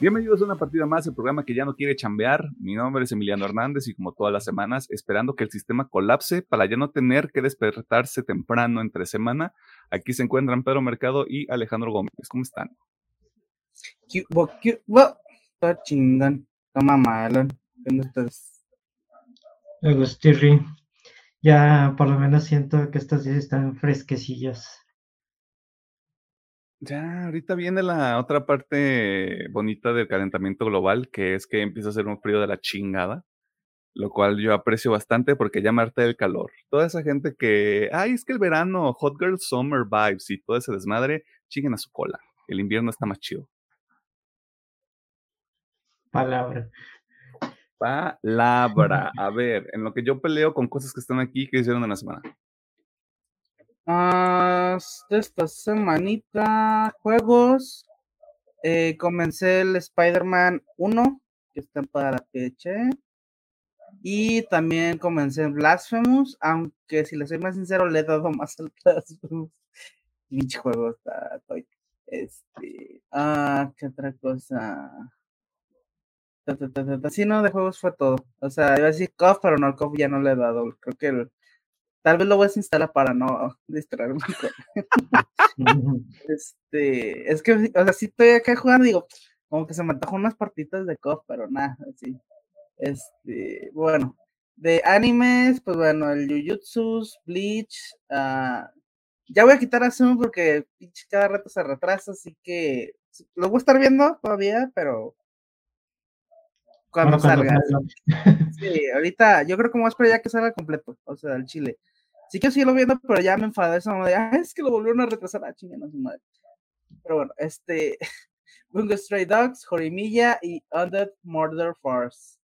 Bienvenidos a una partida más, el programa que ya no quiere chambear. Mi nombre es Emiliano Hernández y como todas las semanas, esperando que el sistema colapse para ya no tener que despertarse temprano entre semana, aquí se encuentran Pedro Mercado y Alejandro Gómez. ¿Cómo están? Está chingón, toma malón. ¿Dónde estás? Agustirri. Ya por lo menos siento que estos días están fresquecillas. Ya, ahorita viene la otra parte bonita del calentamiento global, que es que empieza a ser un frío de la chingada, lo cual yo aprecio bastante porque ya me del calor. Toda esa gente que, ay, es que el verano, Hot Girl Summer Vibes y todo ese desmadre, chinguen a su cola. El invierno está más chido. Palabra. Palabra. A ver, en lo que yo peleo con cosas que están aquí, ¿qué hicieron en la semana? De esta semanita, juegos. Eh, comencé el Spider-Man 1, que está para PC. Y también comencé Blasphemous, aunque si le soy más sincero, le he dado más al Blasphemous. Pinche juego está. Este. Ah, ¿qué otra cosa? Sí, no, de juegos fue todo. O sea, iba a decir KOF, pero no, KOF ya no le he dado. Creo que el, Tal vez lo voy a instalar para no distraerme este, es que, o sea, si estoy acá jugando, digo, como que se me antojan unas partitas de KOF, pero nada, así. Este, bueno, de animes, pues bueno, el Jujutsu, Bleach, uh, ya voy a quitar a Zoom porque cada rato se retrasa, así que lo voy a estar viendo todavía, pero cuando salga. Sí, ahorita yo creo que vamos a esperar ya que salga completo, o sea, el chile. Sí que sigo viendo, pero ya me enfadé esa madre. Ah, es que lo volvieron a retrasar. Ah, chingada su madre. Pero bueno, este. Bungo Stray Dogs, Jorimilla y Undead Murder Force.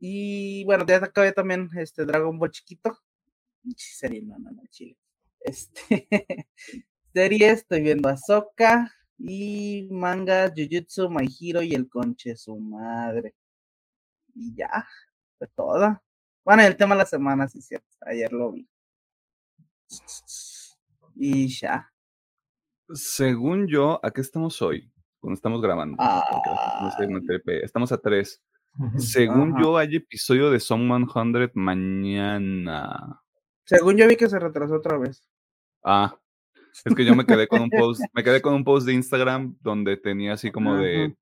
Y bueno, ya acabé también este Dragon Ball chiquito. Serie, no, no, no, chile. Este. serie, estoy viendo Ahsoka y manga Jujutsu, My Hero y el conche su madre. Y ya, fue toda. Bueno, el tema de la semana, sí, cierto. Ayer lo vi. Y ya. Según yo, ¿a qué estamos hoy? Cuando estamos grabando. Ah, estamos a tres. Según yo, hay episodio de Song 100 mañana. Según yo vi que se retrasó otra vez. Ah, es que yo me quedé con un post, me quedé con un post de Instagram donde tenía así como de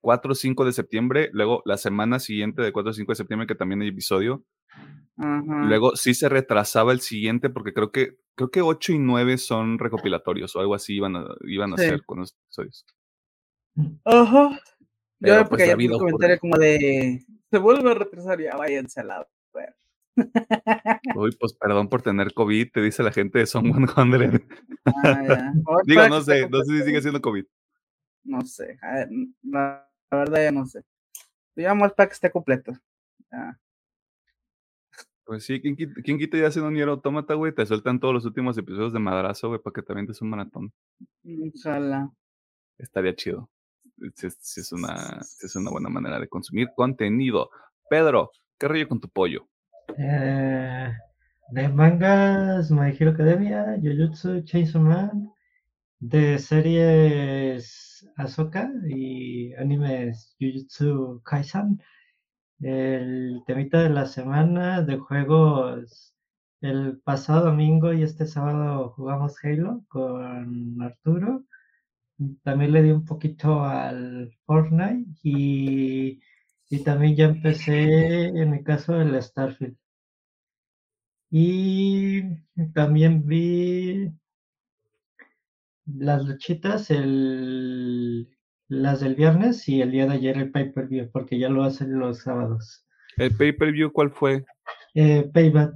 4 o 5 de septiembre, luego la semana siguiente de 4 o 5 de septiembre, que también hay episodio. Luego sí se retrasaba el siguiente, porque creo que, creo que 8 y 9 son recopilatorios o algo así iban a, iban a ser con los episodios. Ajá. Yo porque pues, ayer un comentario como de se vuelve a retrasar, ya váyanse al lado. Uy, pues perdón por tener COVID, te dice la gente de Son 100. Ah, Digo, no sé, no sé si sigue siendo COVID. No sé, ver, la verdad ya no sé. Digamos para que esté completo. Pues sí, ¿quién, ¿quién quita ya haciendo un Nier Automata, güey? Te sueltan todos los últimos episodios de madrazo, güey, para que también te un maratón. Ojalá. Estaría chido. Si, es una, es una buena manera de consumir contenido. Pedro, ¿qué rollo con tu pollo? Eh, de mangas, My Hero Academia, Jujutsu, Chainsaw Man, de series Ahsoka y animes Jujutsu Kaisen. El temita de la semana de juegos. El pasado domingo y este sábado jugamos Halo con Arturo. También le di un poquito al Fortnite y, y también ya empecé en el caso del Starfield. Y también vi las luchitas, el, las del viernes y el día de ayer el pay-per-view, porque ya lo hacen los sábados. ¿El pay-per-view cuál fue? Eh, Payback.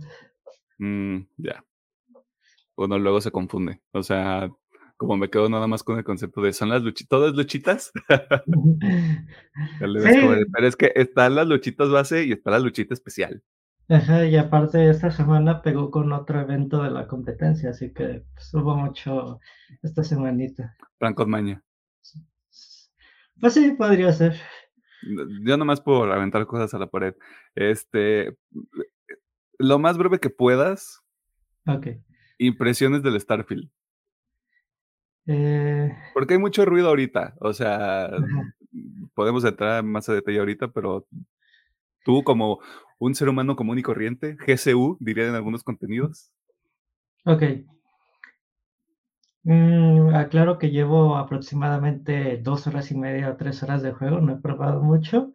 Mm, ya. Bueno, luego se confunde. O sea, como me quedo nada más con el concepto de son las luchitas, todas luchitas. Pero es que están las luchitas base y está la luchita especial. Ajá, y aparte esta semana pegó con otro evento de la competencia, así que pues, hubo mucho esta semanita. Franco Maña. Pues sí, podría ser. Yo nomás puedo aventar cosas a la pared. Este, lo más breve que puedas. Ok. Impresiones del Starfield. Eh, Porque hay mucho ruido ahorita. O sea, podemos entrar más a detalle ahorita, pero tú como un ser humano común y corriente, GCU, dirían en algunos contenidos. ok. Mm, aclaro que llevo aproximadamente dos horas y media o tres horas de juego, no he probado mucho.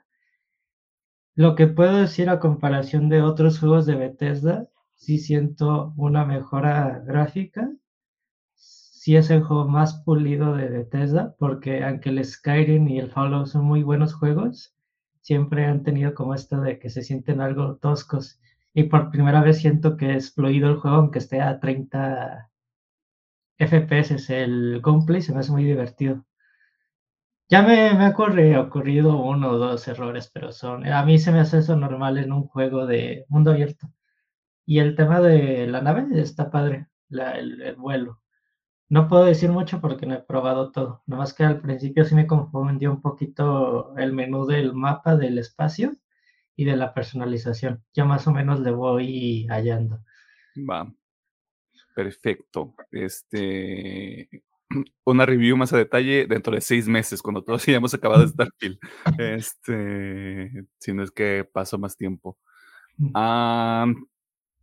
Lo que puedo decir a comparación de otros juegos de Bethesda, sí siento una mejora gráfica. Sí es el juego más pulido de Bethesda, porque aunque el Skyrim y el Fallout son muy buenos juegos, siempre han tenido como esto de que se sienten algo toscos. Y por primera vez siento que es fluido el juego, aunque esté a 30 FPS. El gameplay se me hace muy divertido. Ya me, me ha ocurrido, ocurrido uno o dos errores, pero son. A mí se me hace eso normal en un juego de mundo abierto. Y el tema de la nave está padre, la, el, el, vuelo. No puedo decir mucho porque no he probado todo. Nomás que al principio sí me confundió un poquito el menú del mapa del espacio y de la personalización. Ya más o menos le voy hallando. Va. Perfecto. Este una review más a detalle dentro de seis meses, cuando todos hayamos acabado Starfield. Este, si no es que pasó más tiempo. Ah,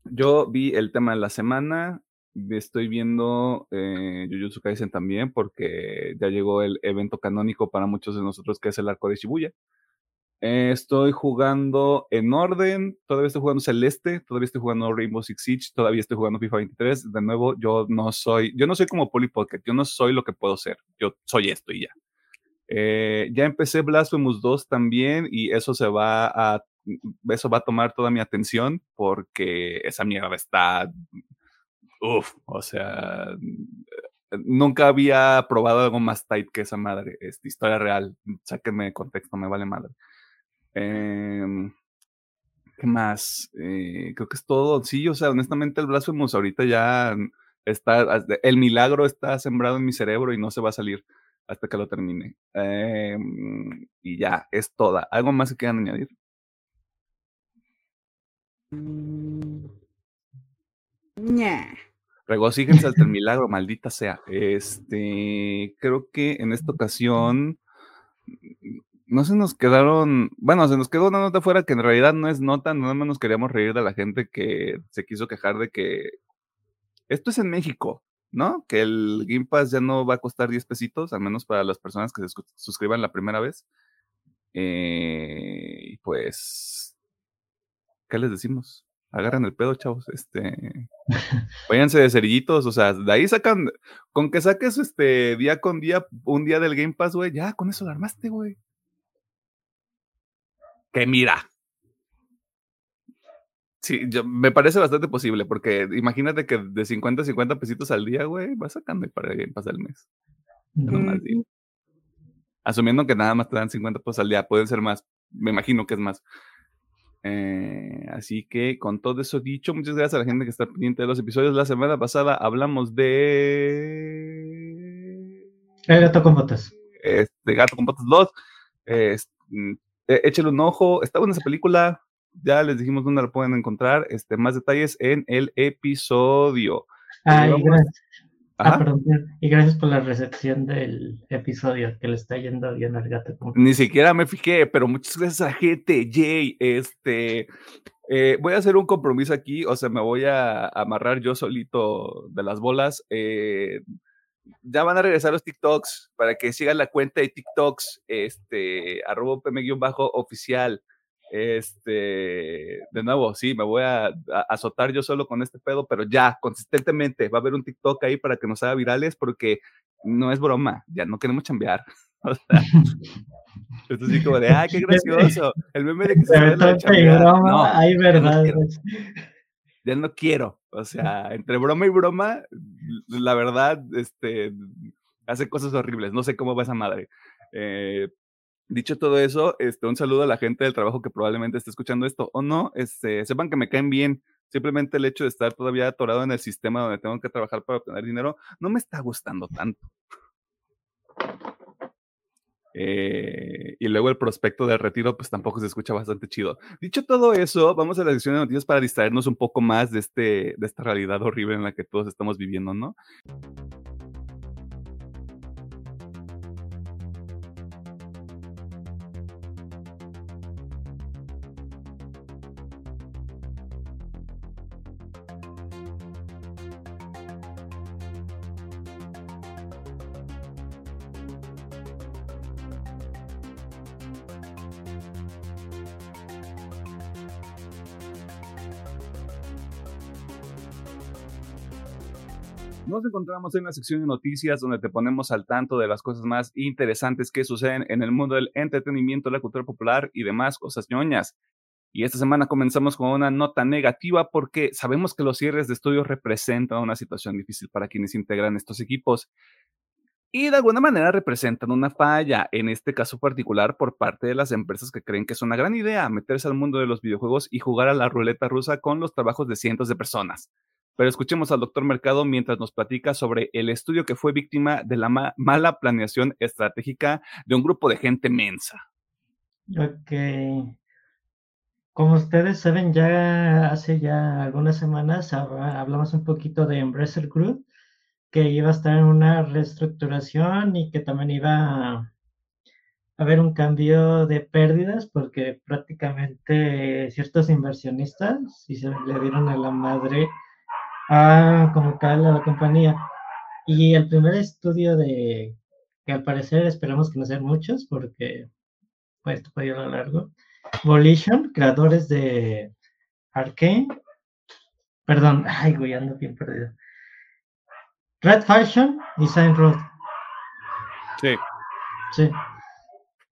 yo vi el tema de la semana. Estoy viendo eh, Jujutsu Kaisen también porque ya llegó el evento canónico para muchos de nosotros que es el arco de Shibuya. Eh, estoy jugando en orden, todavía estoy jugando Celeste, todavía estoy jugando Rainbow Six Siege, todavía estoy jugando FIFA 23. De nuevo, yo no soy, yo no soy como Polly Pocket, yo no soy lo que puedo ser, yo soy esto y ya. Eh, ya empecé Blasphemous 2 también y eso se va a, eso va a tomar toda mi atención porque esa mierda está, uff, o sea, nunca había probado algo más tight que esa madre, es historia real, sáquenme de contexto, me vale madre. Eh, ¿Qué más? Eh, creo que es todo. Sí, o sea, honestamente el Blasphemous ahorita ya está, el milagro está sembrado en mi cerebro y no se va a salir hasta que lo termine. Eh, y ya, es toda. ¿Algo más que quieran añadir? Mm. Regocíjense hasta el milagro, maldita sea. Este, creo que en esta ocasión no se nos quedaron, bueno, se nos quedó una nota fuera que en realidad no es nota, nada más nos queríamos reír de la gente que se quiso quejar de que esto es en México, ¿no? Que el Game Pass ya no va a costar 10 pesitos, al menos para las personas que se suscriban la primera vez. Eh, pues, ¿qué les decimos? Agarran el pedo, chavos. Este, váyanse de cerillitos, o sea, de ahí sacan, con que saques este día con día, un día del Game Pass, güey, ya con eso lo armaste, güey que mira. Sí, yo, me parece bastante posible, porque imagínate que de 50 a 50 pesitos al día, güey, vas sacando para el mes. Mm. Digo. Asumiendo que nada más te dan 50 pesos al día, pueden ser más, me imagino que es más. Eh, así que con todo eso dicho, muchas gracias a la gente que está pendiente de los episodios. La semana pasada hablamos de... El gato con botas. Este, gato con botas 2. Este, eh, échale un ojo, está buena esa película, ya les dijimos dónde la pueden encontrar, este, más detalles en el episodio. Ah, y Ah, perdón, y gracias por la recepción del episodio, que le está yendo bien al gato. Ni siquiera me fijé, pero muchas gracias a gente, Jay, este, eh, voy a hacer un compromiso aquí, o sea, me voy a amarrar yo solito de las bolas. Eh, ya van a regresar los TikToks para que sigan la cuenta de TikToks, este, arroba pm-oficial. Este, de nuevo, sí, me voy a, a, azotar yo solo con este pedo, pero ya, consistentemente, va a haber un TikTok ahí para que nos haga virales, porque no es broma, ya no queremos chambear. O sea, esto sí como de, ah, qué gracioso, el meme de que se ve la broma, no, hay verdad. Ya no, ya no quiero, o sea, entre broma y broma, la verdad, este, hace cosas horribles. No sé cómo va esa madre. Eh, dicho todo eso, este, un saludo a la gente del trabajo que probablemente esté escuchando esto o no. Este, sepan que me caen bien. Simplemente el hecho de estar todavía atorado en el sistema donde tengo que trabajar para obtener dinero no me está gustando tanto. Eh, y luego el prospecto de retiro, pues tampoco se escucha bastante chido. Dicho todo eso, vamos a la sección de noticias para distraernos un poco más de, este, de esta realidad horrible en la que todos estamos viviendo, ¿no? Nos encontramos en la sección de noticias donde te ponemos al tanto de las cosas más interesantes que suceden en el mundo del entretenimiento, la cultura popular y demás cosas ñoñas. Y esta semana comenzamos con una nota negativa porque sabemos que los cierres de estudios representan una situación difícil para quienes integran estos equipos y de alguna manera representan una falla, en este caso particular por parte de las empresas que creen que es una gran idea meterse al mundo de los videojuegos y jugar a la ruleta rusa con los trabajos de cientos de personas. Pero escuchemos al doctor Mercado mientras nos platica sobre el estudio que fue víctima de la mala planeación estratégica de un grupo de gente mensa. Ok. Como ustedes saben, ya hace ya algunas semanas hablamos un poquito de Embracer Group, que iba a estar en una reestructuración y que también iba a haber un cambio de pérdidas porque prácticamente ciertos inversionistas y se le dieron a la madre Ah, como tal, a la compañía. Y el primer estudio de, que al parecer esperamos que no sean muchos, porque pues, esto puede ir a lo largo. Volition, creadores de Arkane. Perdón, ay, güey, ando bien perdido. Red Fashion y Sign Road. Sí. Sí.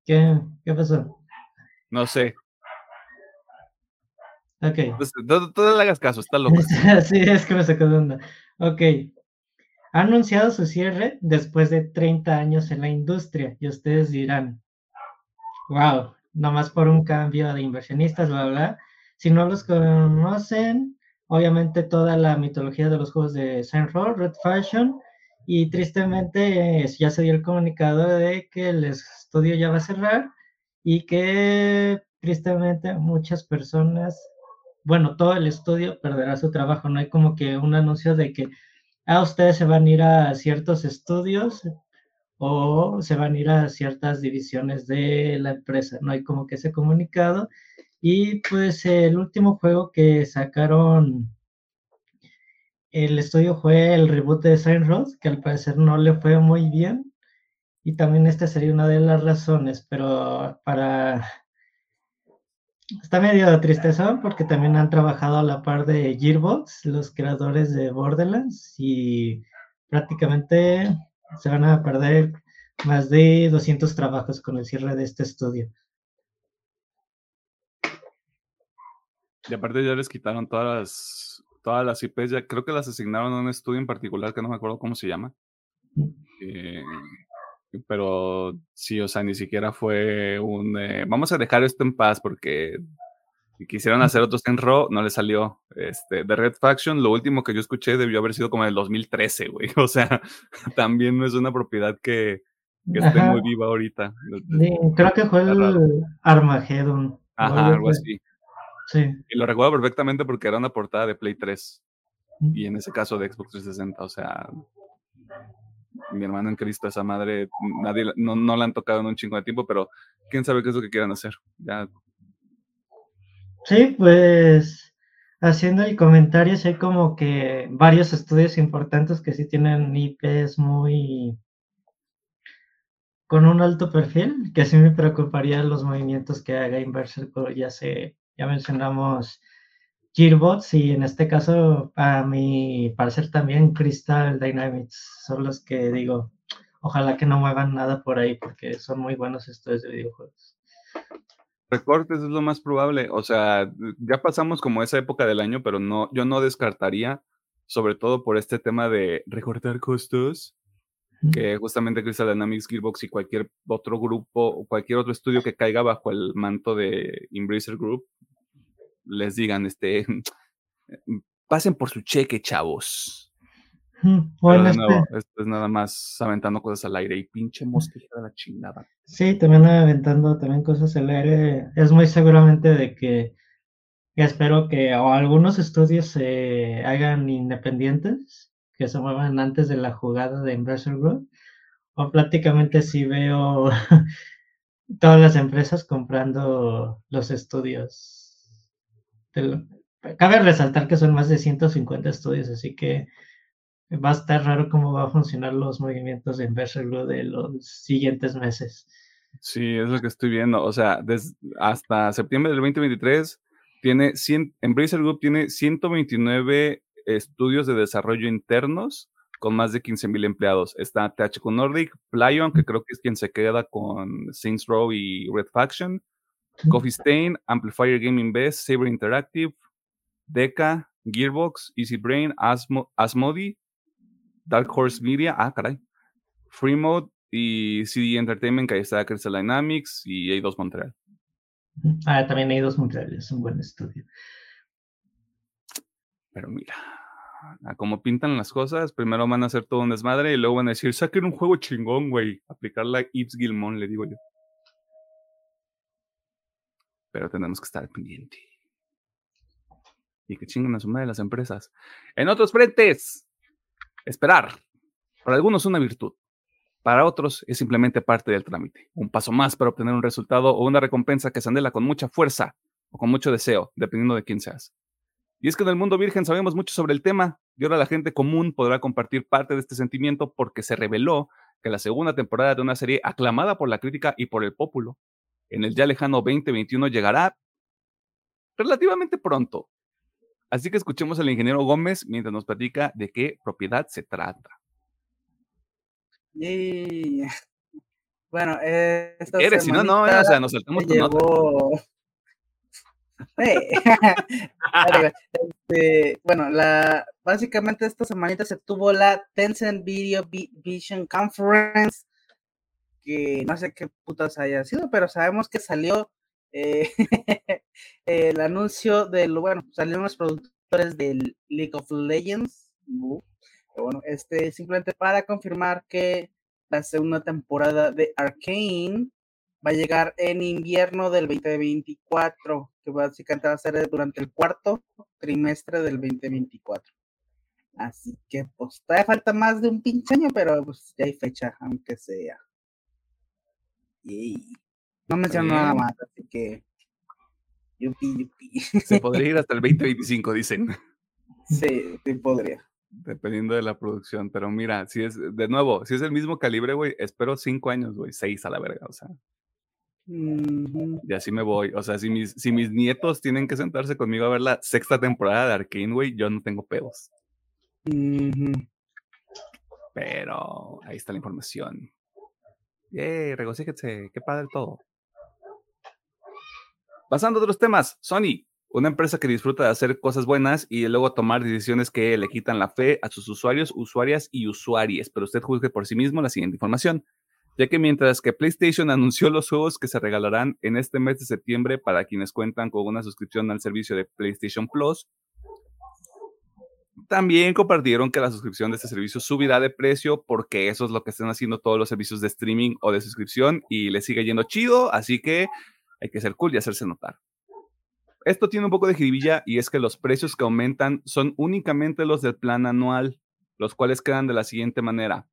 ¿Qué, ¿Qué pasó? No sé. Ok. Pues, no, le hagas caso, está loco. sí, es que me sacó de onda. Ok. Ha anunciado su cierre después de 30 años en la industria y ustedes dirán, wow, nomás por un cambio de inversionistas, bla, bla. Si no los conocen, obviamente toda la mitología de los juegos de Saint Red Fashion, y tristemente ya se dio el comunicado de que el estudio ya va a cerrar y que tristemente muchas personas bueno, todo el estudio perderá su trabajo. No hay como que un anuncio de que, ah, ustedes se van a ir a ciertos estudios o se van a ir a ciertas divisiones de la empresa. No hay como que ese comunicado. Y pues el último juego que sacaron el estudio fue el reboot de Saint Road, que al parecer no le fue muy bien. Y también esta sería una de las razones, pero para Está medio tristeza porque también han trabajado a la par de Gearbox, los creadores de Borderlands, y prácticamente se van a perder más de 200 trabajos con el cierre de este estudio. Y aparte ya les quitaron todas las, todas las IPs, ya creo que las asignaron a un estudio en particular que no me acuerdo cómo se llama. Eh, pero sí, o sea, ni siquiera fue un, eh, vamos a dejar esto en paz porque quisieron hacer otros en Raw, no le salió. Este, de Red Faction, lo último que yo escuché debió haber sido como en el 2013, güey. O sea, también no es una propiedad que, esté muy viva ahorita. creo que fue el Armageddon. Ajá, algo así. Sí. Y lo recuerdo perfectamente porque era una portada de Play 3. Y en ese caso de Xbox 360, o sea, mi hermano en Cristo, esa madre, nadie, no, no la han tocado en un chingo de tiempo, pero quién sabe qué es lo que quieran hacer. Ya. Sí, pues haciendo el comentario, hay como que varios estudios importantes que sí tienen IPs muy con un alto perfil, que sí me preocuparía los movimientos que haga Inversor, ya sé, ya mencionamos Gearbox y en este caso, a mi parecer también Crystal Dynamics son los que digo, ojalá que no muevan nada por ahí porque son muy buenos estudios de videojuegos. Recortes es lo más probable, o sea, ya pasamos como esa época del año, pero no, yo no descartaría, sobre todo por este tema de recortar costos, que justamente Crystal Dynamics, Gearbox y cualquier otro grupo o cualquier otro estudio que caiga bajo el manto de Embracer Group les digan, este, pasen por su cheque, chavos. Bueno, esto es nada más aventando cosas al aire y pinche mosca de la chingada. Sí, también aventando también cosas al aire. Es muy seguramente de que espero que algunos estudios se hagan independientes, que se muevan antes de la jugada de Inversor Group. O prácticamente si veo todas las empresas comprando los estudios cabe resaltar que son más de 150 estudios, así que va a estar raro cómo va a funcionar los movimientos de Inversor de los siguientes meses. Sí, es lo que estoy viendo. O sea, hasta septiembre del 2023 tiene 100, Embracer Group tiene 129 estudios de desarrollo internos con más de 15.000 empleados. Está THQ Nordic, Plyon, que creo que es quien se queda con Saints Row y Red Faction, Coffee Stain, Amplifier Gaming Best, Saber Interactive, Deca, Gearbox, Easy Brain, Asmo Asmodi, Dark Horse Media, ah, caray, Free Mode y CD Entertainment, que ahí está Crystal Dynamics y A2 Montreal. Ah, también A2 Montreal, es un buen estudio. Pero mira, a cómo pintan las cosas, primero van a hacer todo un desmadre y luego van a decir, saquen un juego chingón, güey. Aplicar la Ips Gilmon, le digo yo. Pero tenemos que estar pendiente. Y que chingan a suma de las empresas. En otros frentes, esperar. Para algunos una virtud. Para otros es simplemente parte del trámite. Un paso más para obtener un resultado o una recompensa que se anhela con mucha fuerza o con mucho deseo, dependiendo de quién seas. Y es que en el mundo virgen sabemos mucho sobre el tema y ahora la gente común podrá compartir parte de este sentimiento porque se reveló que la segunda temporada de una serie aclamada por la crítica y por el pópulo en el ya lejano 2021 llegará relativamente pronto. Así que escuchemos al ingeniero Gómez mientras nos platica de qué propiedad se trata. Y... Bueno, eh, ¿Eres? Si no, no, o sea, nos saltamos tu nota. Este, bueno, la, básicamente esta semanita se tuvo la Tencent Video Vision Conference, que no sé qué putas haya sido, pero sabemos que salió eh, el anuncio del, bueno, salieron los productores del League of Legends, bueno, este simplemente para confirmar que la segunda temporada de Arkane va a llegar en invierno del 2024, que básicamente va a ser durante el cuarto trimestre del 2024. Así que pues todavía falta más de un pinche año, pero pues ya hay fecha, aunque sea. Y no menciono nada más, así que yupi, yupi. Se podría ir hasta el 2025, dicen. Sí, sí podría. Dependiendo de la producción, pero mira, si es, de nuevo, si es el mismo calibre, güey, espero cinco años, güey, seis a la verga, o sea. Y así me voy. O sea, si mis, si mis nietos tienen que sentarse conmigo a ver la sexta temporada de Arkane, güey, yo no tengo pedos. Pero ahí está la información. ¡Yay! Regocíjense, qué padre todo. Pasando a otros temas, Sony, una empresa que disfruta de hacer cosas buenas y luego tomar decisiones que le quitan la fe a sus usuarios, usuarias y usuarias. Pero usted juzgue por sí mismo la siguiente información ya que mientras que PlayStation anunció los juegos que se regalarán en este mes de septiembre para quienes cuentan con una suscripción al servicio de PlayStation Plus, también compartieron que la suscripción de este servicio subirá de precio porque eso es lo que están haciendo todos los servicios de streaming o de suscripción y le sigue yendo chido, así que hay que ser cool y hacerse notar. Esto tiene un poco de jiribilla y es que los precios que aumentan son únicamente los del plan anual, los cuales quedan de la siguiente manera.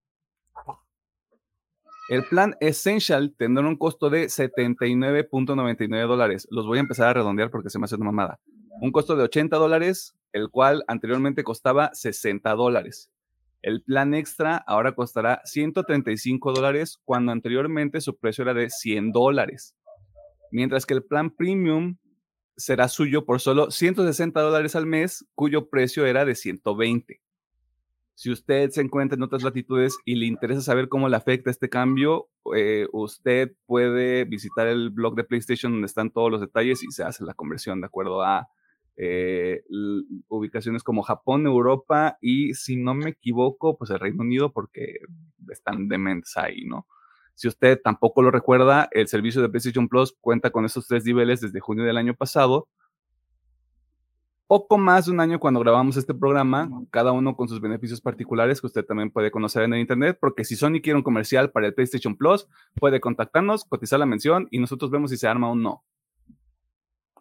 El plan Essential tendrá un costo de 79.99 dólares. Los voy a empezar a redondear porque se me hace una mamada. Un costo de 80 dólares, el cual anteriormente costaba 60 dólares. El plan extra ahora costará 135 dólares cuando anteriormente su precio era de 100 dólares. Mientras que el plan premium será suyo por solo 160 dólares al mes, cuyo precio era de 120. Si usted se encuentra en otras latitudes y le interesa saber cómo le afecta este cambio, eh, usted puede visitar el blog de PlayStation donde están todos los detalles y se hace la conversión de acuerdo a eh, ubicaciones como Japón, Europa y, si no me equivoco, pues el Reino Unido porque están dementes ahí, ¿no? Si usted tampoco lo recuerda, el servicio de PlayStation Plus cuenta con esos tres niveles desde junio del año pasado poco más de un año cuando grabamos este programa, cada uno con sus beneficios particulares que usted también puede conocer en el internet, porque si Sony quiere un comercial para el PlayStation Plus, puede contactarnos, cotizar la mención y nosotros vemos si se arma o no.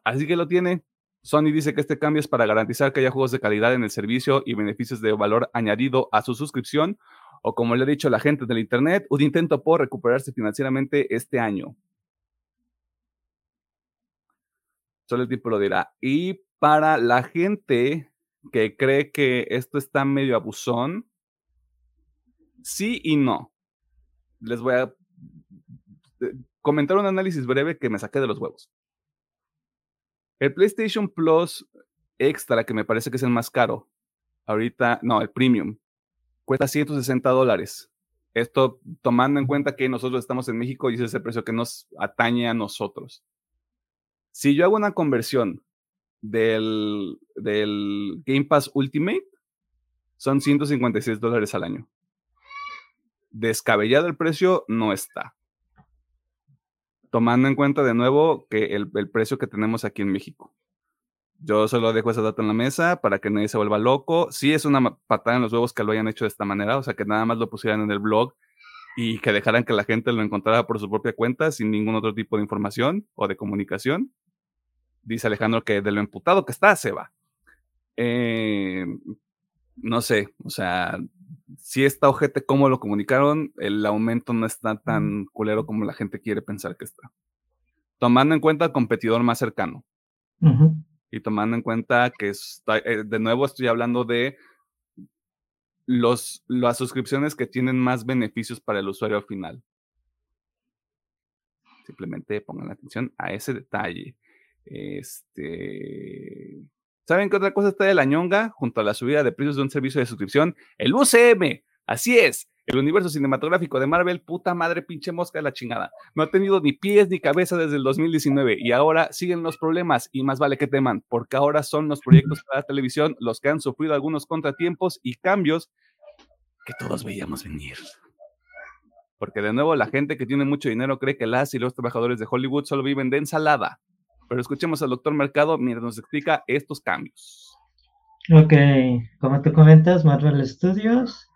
Así que lo tiene. Sony dice que este cambio es para garantizar que haya juegos de calidad en el servicio y beneficios de valor añadido a su suscripción, o como le he dicho la gente del internet, un intento por recuperarse financieramente este año. Solo el tipo lo dirá. Y para la gente que cree que esto está medio abusón, sí y no. Les voy a eh, comentar un análisis breve que me saqué de los huevos. El PlayStation Plus Extra, que me parece que es el más caro, ahorita, no, el Premium, cuesta 160 dólares. Esto tomando en cuenta que nosotros estamos en México y ese es el precio que nos atañe a nosotros. Si yo hago una conversión del, del Game Pass Ultimate, son 156 dólares al año. Descabellado el precio no está. Tomando en cuenta de nuevo que el, el precio que tenemos aquí en México. Yo solo dejo esa data en la mesa para que nadie se vuelva loco. Sí es una patada en los huevos que lo hayan hecho de esta manera, o sea, que nada más lo pusieran en el blog y que dejaran que la gente lo encontrara por su propia cuenta sin ningún otro tipo de información o de comunicación. Dice Alejandro que de lo emputado que está, se va. Eh, no sé, o sea, si está ojete cómo lo comunicaron, el aumento no está tan culero como la gente quiere pensar que está. Tomando en cuenta el competidor más cercano y tomando en cuenta que eh, de nuevo estoy hablando de los, las suscripciones que tienen más beneficios para el usuario final. Simplemente pongan atención a ese detalle. Este. ¿Saben qué otra cosa está de la ñonga? Junto a la subida de precios de un servicio de suscripción, el UCM. Así es, el universo cinematográfico de Marvel, puta madre, pinche mosca de la chingada. No ha tenido ni pies ni cabeza desde el 2019 y ahora siguen los problemas y más vale que teman, porque ahora son los proyectos para la televisión los que han sufrido algunos contratiempos y cambios que todos veíamos venir. Porque de nuevo la gente que tiene mucho dinero cree que las y los trabajadores de Hollywood solo viven de ensalada. Pero escuchemos al doctor Mercado mientras nos explica estos cambios. Ok, como tú comentas, Marvel Studios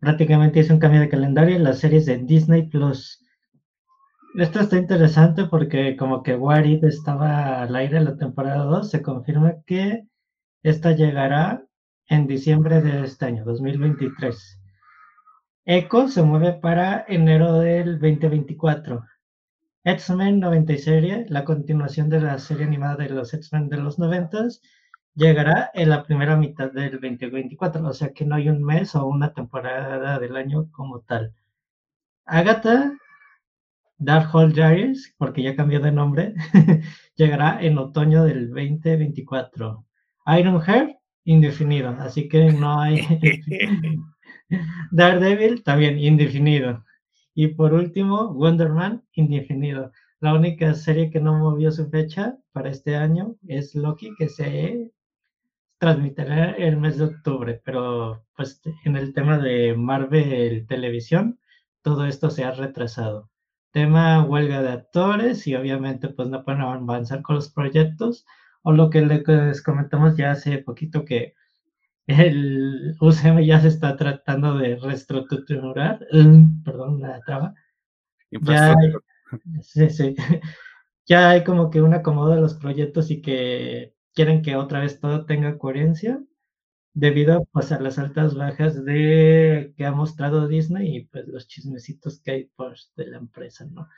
prácticamente hizo un cambio de calendario en las series de Disney Plus. Esto está interesante porque como que What estaba al aire en la temporada 2, se confirma que esta llegará en diciembre de este año, 2023. Echo se mueve para enero del 2024. X-Men 90 serie, la continuación de la serie animada de los X-Men de los 90 llegará en la primera mitad del 2024, o sea que no hay un mes o una temporada del año como tal. Agatha, Darkhold Diaries, porque ya cambió de nombre, llegará en otoño del 2024. Ironheart, indefinido, así que no hay. Daredevil, también indefinido. Y por último, Wonder Man, indefinido. La única serie que no movió su fecha para este año es Loki, que se transmitirá el mes de octubre, pero pues en el tema de Marvel Televisión, todo esto se ha retrasado. Tema huelga de actores y obviamente pues no pueden avanzar con los proyectos, o lo que les comentamos ya hace poquito que el UCM ya se está tratando de reestructurar, perdón, la traba. Ya sí, sí. ya hay como que un acomodo de los proyectos y que quieren que otra vez todo tenga coherencia debido pues, a las altas bajas de que ha mostrado Disney y pues los chismecitos que hay pues, de la empresa, ¿no?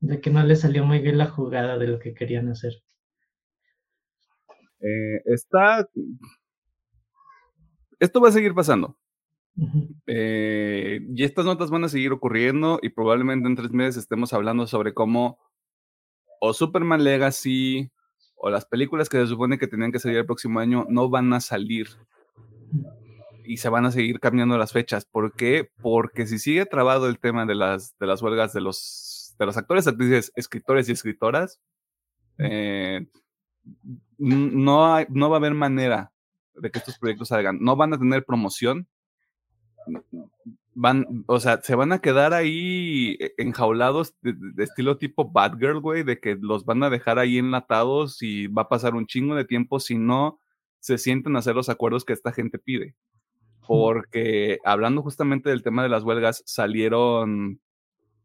De que no le salió muy bien la jugada de lo que querían hacer. Eh, está. Esto va a seguir pasando. Eh, y estas notas van a seguir ocurriendo y probablemente en tres meses estemos hablando sobre cómo o Superman Legacy o las películas que se supone que tenían que salir el próximo año no van a salir y se van a seguir cambiando las fechas. ¿Por qué? Porque si sigue trabado el tema de las, de las huelgas de los, de los actores, actrices, escritores y escritoras, eh, no, hay, no va a haber manera de que estos proyectos salgan. No van a tener promoción. Van, o sea, se van a quedar ahí e, enjaulados de, estilo tipo Batgirl, güey, de que los van a dejar ahí enlatados y va a pasar un chingo de tiempo si no se sienten a hacer los acuerdos que esta gente pide. Porque hablando justamente del tema de las huelgas, salieron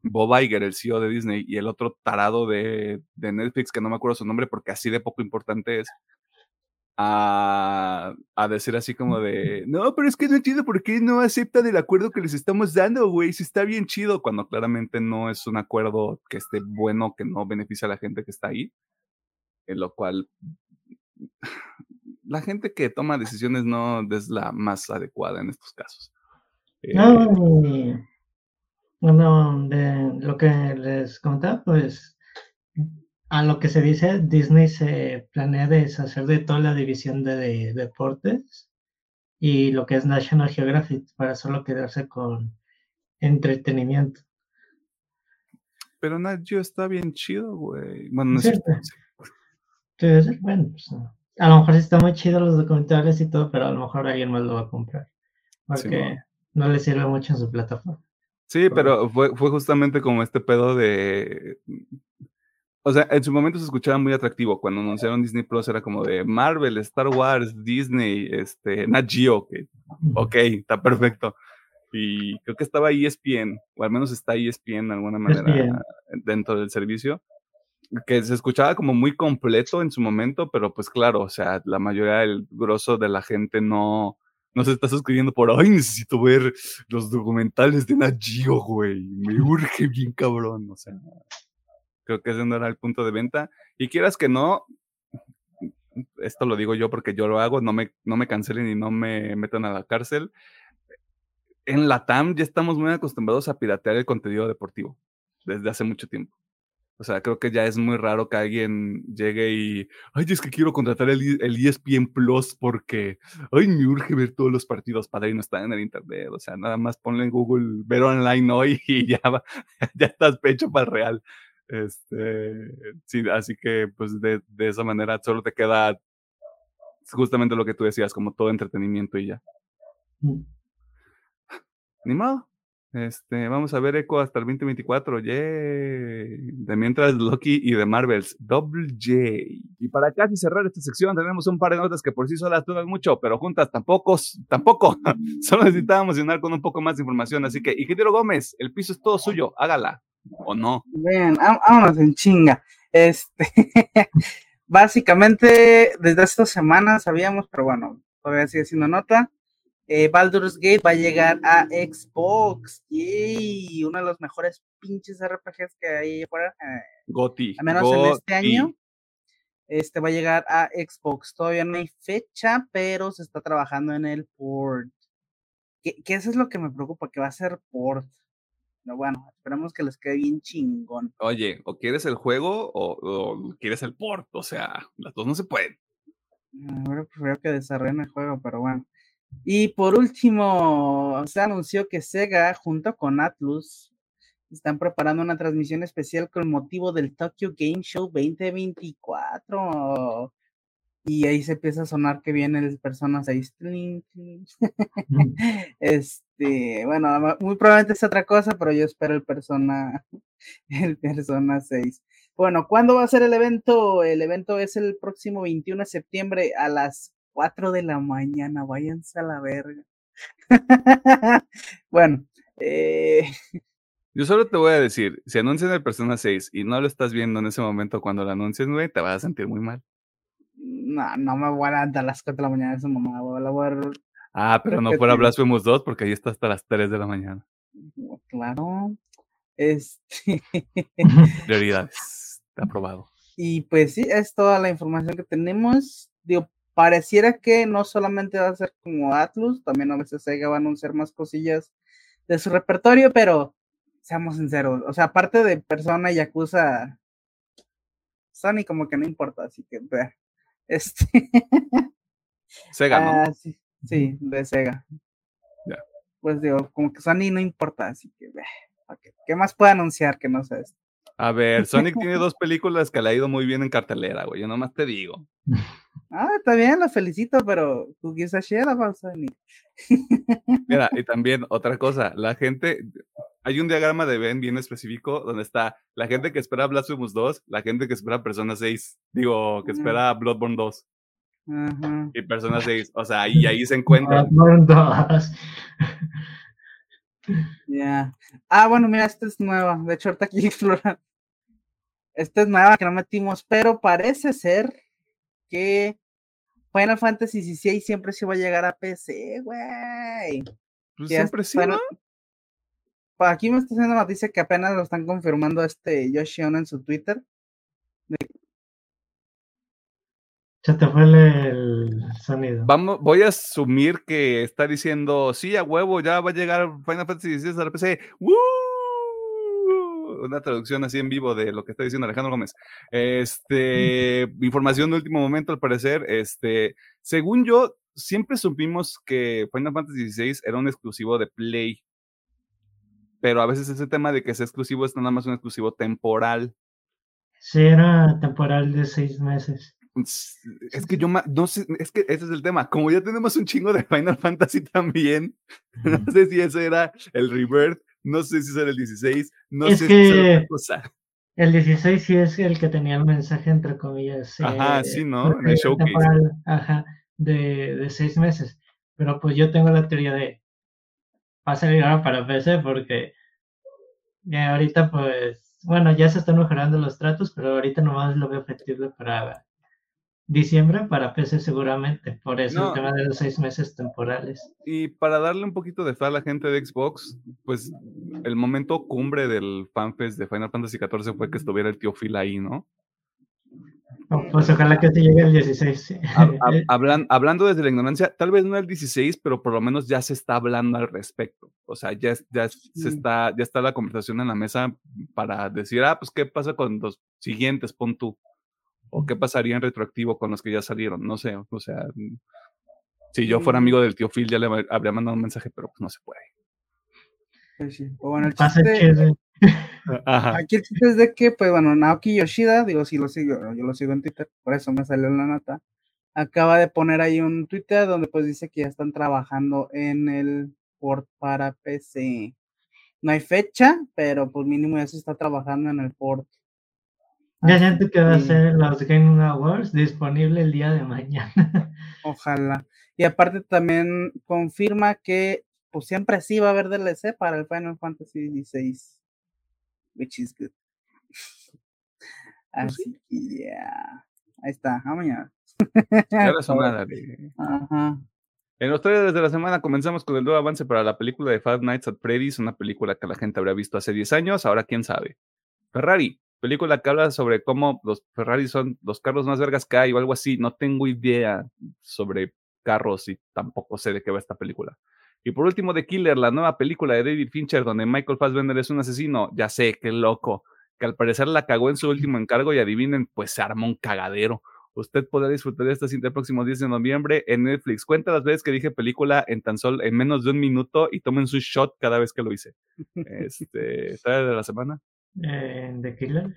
Bob Iger, el CEO de Disney, y el otro tarado de, de Netflix, que no me acuerdo su nombre porque así de poco importante es, a, decir así como de, no, pero es que no entiendo por qué no aceptan el acuerdo que les estamos dando, güey, si está bien chido, cuando claramente no es un acuerdo que esté bueno, que no beneficia a la gente que está ahí, en lo cual la gente que toma decisiones no es la más adecuada en estos casos. eh, no, de lo que les contaba, pues a lo que se dice, Disney se planea deshacer de toda la división de, deportes y lo que es National Geographic para solo quedarse con entretenimiento. Pero Nat está bien chido, güey. Bueno, no sé. bueno, pues, a lo mejor sí está muy chido los documentales y todo, pero a lo mejor alguien más lo va a comprar. Porque no le sirve mucho en su plataforma. Sí, pero fue, fue justamente como este pedo de o sea, en su momento se escuchaba muy atractivo. Cuando anunciaron Disney Plus era como de Marvel, Star Wars, Disney, este, Nat Geo, que, ok, está perfecto. Y creo que estaba ESPN, o al menos está ESPN de alguna manera dentro del servicio, que se escuchaba como muy completo en su momento, pero pues claro, o sea, la mayoría del grosso de la gente no, no se está suscribiendo por, ay, necesito ver los documentales de Nat Geo, güey, me urge bien cabrón, o sea. Creo que ese no era el punto de venta. Y quieras que no, esto lo digo yo porque yo lo hago, no me, no me cancelen y no me metan a la cárcel. En la TAM ya estamos muy acostumbrados a piratear el contenido deportivo desde hace mucho tiempo. O sea, creo que ya es muy raro que alguien llegue y, ay, es que quiero contratar el, el ESPN Plus porque, ay, me urge ver todos los partidos, padre, y no están en el internet. O sea, nada más ponle en Google, ver online hoy y ya, ya estás pecho para el real. Este, sí, así que pues de, de, esa manera solo te queda justamente lo que tú decías, como todo entretenimiento y ya. Mm. Ni modo. Este, vamos a ver Echo hasta el 2024. Yay. De mientras Loki y de Marvels. Double J. Y para casi cerrar esta sección, tenemos un par de notas que por sí solas duran mucho, pero juntas tampoco, tampoco. Solo necesitábamos llenar con un poco más de información. Así que, Ingeniero Gómez, el piso es todo suyo. Hágala. ¿O no? Bien, vámonos en chinga. Este, básicamente, desde estas semanas sabíamos, pero bueno, todavía sigue siendo nota. Eh, Baldur's Gate va a llegar a Xbox. y Uno de los mejores pinches RPGs que hay fuera. Eh, Goti. Al menos en este año. Este va a llegar a Xbox. Todavía no hay fecha, pero se está trabajando en el port. Que, que eso es lo que me preocupa, que va a ser port. Pero bueno, esperemos que les quede bien chingón. Oye, o quieres el juego o, quieres el port, o sea, las dos no se pueden. Ahora prefiero que desarrollen el juego, pero bueno. Y por último, se anunció que Sega, junto con Atlus, están preparando una transmisión especial con motivo del Tokyo Game Show 2024. Y ahí se empieza a sonar que vienen personas ahí. este, bueno, muy probablemente es otra cosa, pero yo espero el Persona, el Persona 6. Bueno, ¿cuándo va a ser el evento? El evento es el próximo 21 de septiembre a las 4 de la mañana. Váyanse a la verga. bueno, eh... Yo solo te voy a decir, si anuncian el Persona 6 y no lo estás viendo en ese momento cuando lo anuncias, güey, te vas a sentir muy mal no, no me voy a levantar a las 4 de la mañana de esa mamá, voy a ver. Ah, pero no fuera Blasphemous 2 porque ahí está hasta las 3 de la mañana. Claro. Este. Prioridades. Aprobado. Y pues sí, es toda la información que tenemos. Digo, pareciera que no solamente va a ser como Atlus, también a veces Sega va a anunciar más cosillas de su repertorio, pero seamos sinceros, o sea, aparte de Persona y Yakuza, Sony como que no importa, así que este. Sega, ¿no? Ah, sí, de Sega. Pues digo, como que Sony no importa, así que, ¿qué más puede anunciar que no sé esto? A ver, Sonic tiene dos películas que le ha ido muy bien en cartelera, güey. Yo nomás te digo. Ah, está bien, lo felicito, pero tú quieres para Sonic. Mira, y también otra cosa, la gente, hay un diagrama de Ben bien específico donde está la gente que espera Blasphemous 2, la gente que espera Persona 6, digo, que espera Bloodborne 2. Y Persona 6, o sea, y ahí se encuentran. Ya. Ah, bueno, mira, esta es nueva. De hecho, ahorita aquí explorando. Esta es nueva que no metimos, pero parece ser que Final Fantasy XVI siempre se va a llegar a PC, güey. Pues siempre sí, Aquí me está haciendo noticia que apenas lo están confirmando este Yoshi Ono en su Twitter. Se te fue el, sonido. Vamos, voy a asumir que está diciendo, sí, a huevo, ya va a llegar Final Fantasy XVI a la PC. Una traducción así en vivo de lo que está diciendo Alejandro Gómez. Este, información de último momento, al parecer. Este, según yo, siempre supimos que Final Fantasy XVI era un exclusivo de Play. Pero a veces ese tema de que sea exclusivo es nada más un exclusivo temporal. Sí, era temporal de seis meses. Es que yo no sé, es que ese es el tema. Como ya tenemos un chingo de Final Fantasy también, no sé si ese era el Rebirth, no sé si ese era el 16, no sé si era otra cosa. El 16 sí es el que tenía el mensaje, entre comillas. Ajá, eh, sí, ¿no? En el showcase. Ajá, de, de seis meses. Pero pues yo tengo la teoría de va a salir ahora para PC porque ya ahorita pues, bueno, ya se están mejorando los tratos, pero ahorita nomás lo veo factible para diciembre para PC seguramente, por eso el tema de los seis meses temporales. Y para darle un poquito de fe a la gente de Xbox, pues el momento cumbre del fanfest de Final Fantasy XIV fue que estuviera el tío Phil ahí, ¿no? Oh, pues ojalá que te llegue el 16. hablando desde la ignorancia, tal vez no el 16, pero por lo menos ya se está hablando al respecto. O sea, ya, ya, se está, ya está la conversación en la mesa para decir, ah, pues qué pasa con los siguientes, pon tú o qué pasaría en retroactivo con los que ya salieron, no sé, o sea, mm, si yo fuera amigo del tío Phil ya le habría mandado un mensaje, pero pues no se puede. Sí. bueno, el chiste, aquí el chiste es de que, pues bueno, Naoki Yoshida, digo, si lo sigo, yo lo sigo en Twitter, por eso me salió en la nota, acaba de poner ahí un Twitter donde pues dice que ya están trabajando en el port para PC. No hay fecha, pero pues mínimo ya se está trabajando en el port ya siento que va a ser los Game Awards disponible el día de mañana. Ojalá. Y aparte también confirma que pues siempre sí va a haber DLC para el Final Fantasy XVI. Which is good. Pues Así que ya. Ahí está. A mañana. Ajá. En los trailers de la semana comenzamos con el nuevo avance para la película de Five Nights at Freddy's, una película que la gente habría visto hace 10 años, ahora quién sabe. Ferrari, película que habla sobre cómo los Ferrari son los carros más vergas que hay o algo así. No tengo idea sobre carros y tampoco sé de qué va esta película. Y por último, The Killer, la nueva película de David Fincher, donde Michael Fassbender es un asesino. Ya sé, qué loco. Que al parecer la cagó en su último encargo y adivinen, pues se armó un cagadero. Usted podrá disfrutar de esta cinta el próximo 10 de noviembre en Netflix. Cuenta las veces que dije película en tan solo en menos de un minuto y tomen su shot cada vez que lo hice. Este, ¿Trae de la semana? Eh, ¿The Killer?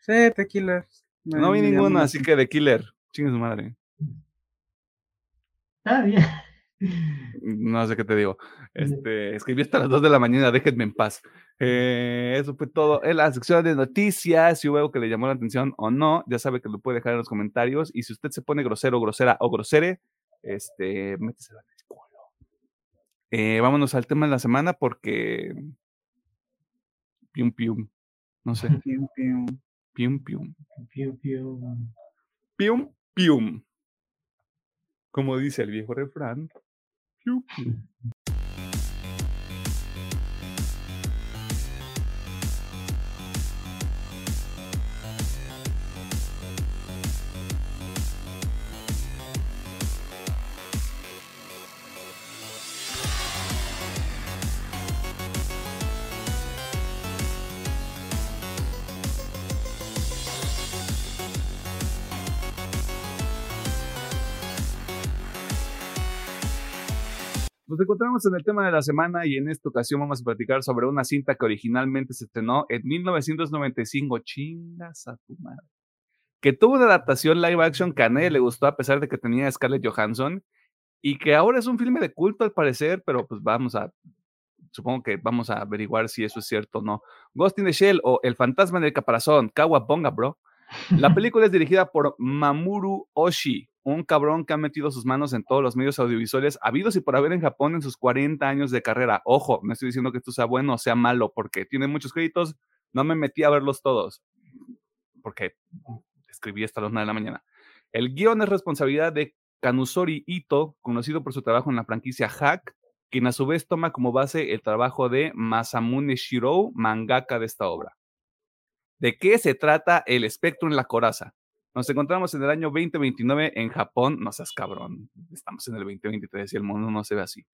Sí, The Killer. no vi ninguno, así que The Killer. Chingue su madre. Está bien. No sé qué te digo. Este, escribí hasta las 2 de la mañana, déjenme en paz. Eh, eso fue todo en la sección de noticias. Si hubo algo que le llamó la atención o no, ya sabe que lo puede dejar en los comentarios. Y si usted se pone grosero, grosera o grosere, este, métese en el culo. Eh, vámonos al tema de la semana porque Pium, pium. No sé. Pium, pium. Pium, pium. Pium, pium. Pium, pium. Como dice el viejo refrán. Pium, pium. Nos encontramos en el tema de la semana y en esta ocasión vamos a platicar sobre una cinta que originalmente se estrenó en 1995. Chingas a tu madre. Que tuvo una adaptación live action que a nadie le gustó a pesar de que tenía a Scarlett Johansson y que ahora es un filme de culto al parecer, pero pues vamos a, supongo que vamos a averiguar si eso es cierto o no. Ghost in the Shell o El fantasma del caparazón, Kawabonga, bro. La película es dirigida por Mamuru Oshii, un cabrón que ha metido sus manos en todos los medios audiovisuales habidos y por haber en Japón en sus 40 años de carrera. Ojo, no estoy diciendo que esto sea bueno o sea malo, porque tiene muchos créditos, no me metí a verlos todos, porque escribí hasta las 9 de la mañana. El guion es responsabilidad de Kanusori Ito, conocido por su trabajo en la franquicia Hack, quien a su vez toma como base el trabajo de Masamune Shirou, mangaka de esta obra. ¿De qué se trata el espectro en la coraza? Nos encontramos en el año 2029 en Japón. No seas cabrón. Estamos en el 2023 y el mundo no se ve así.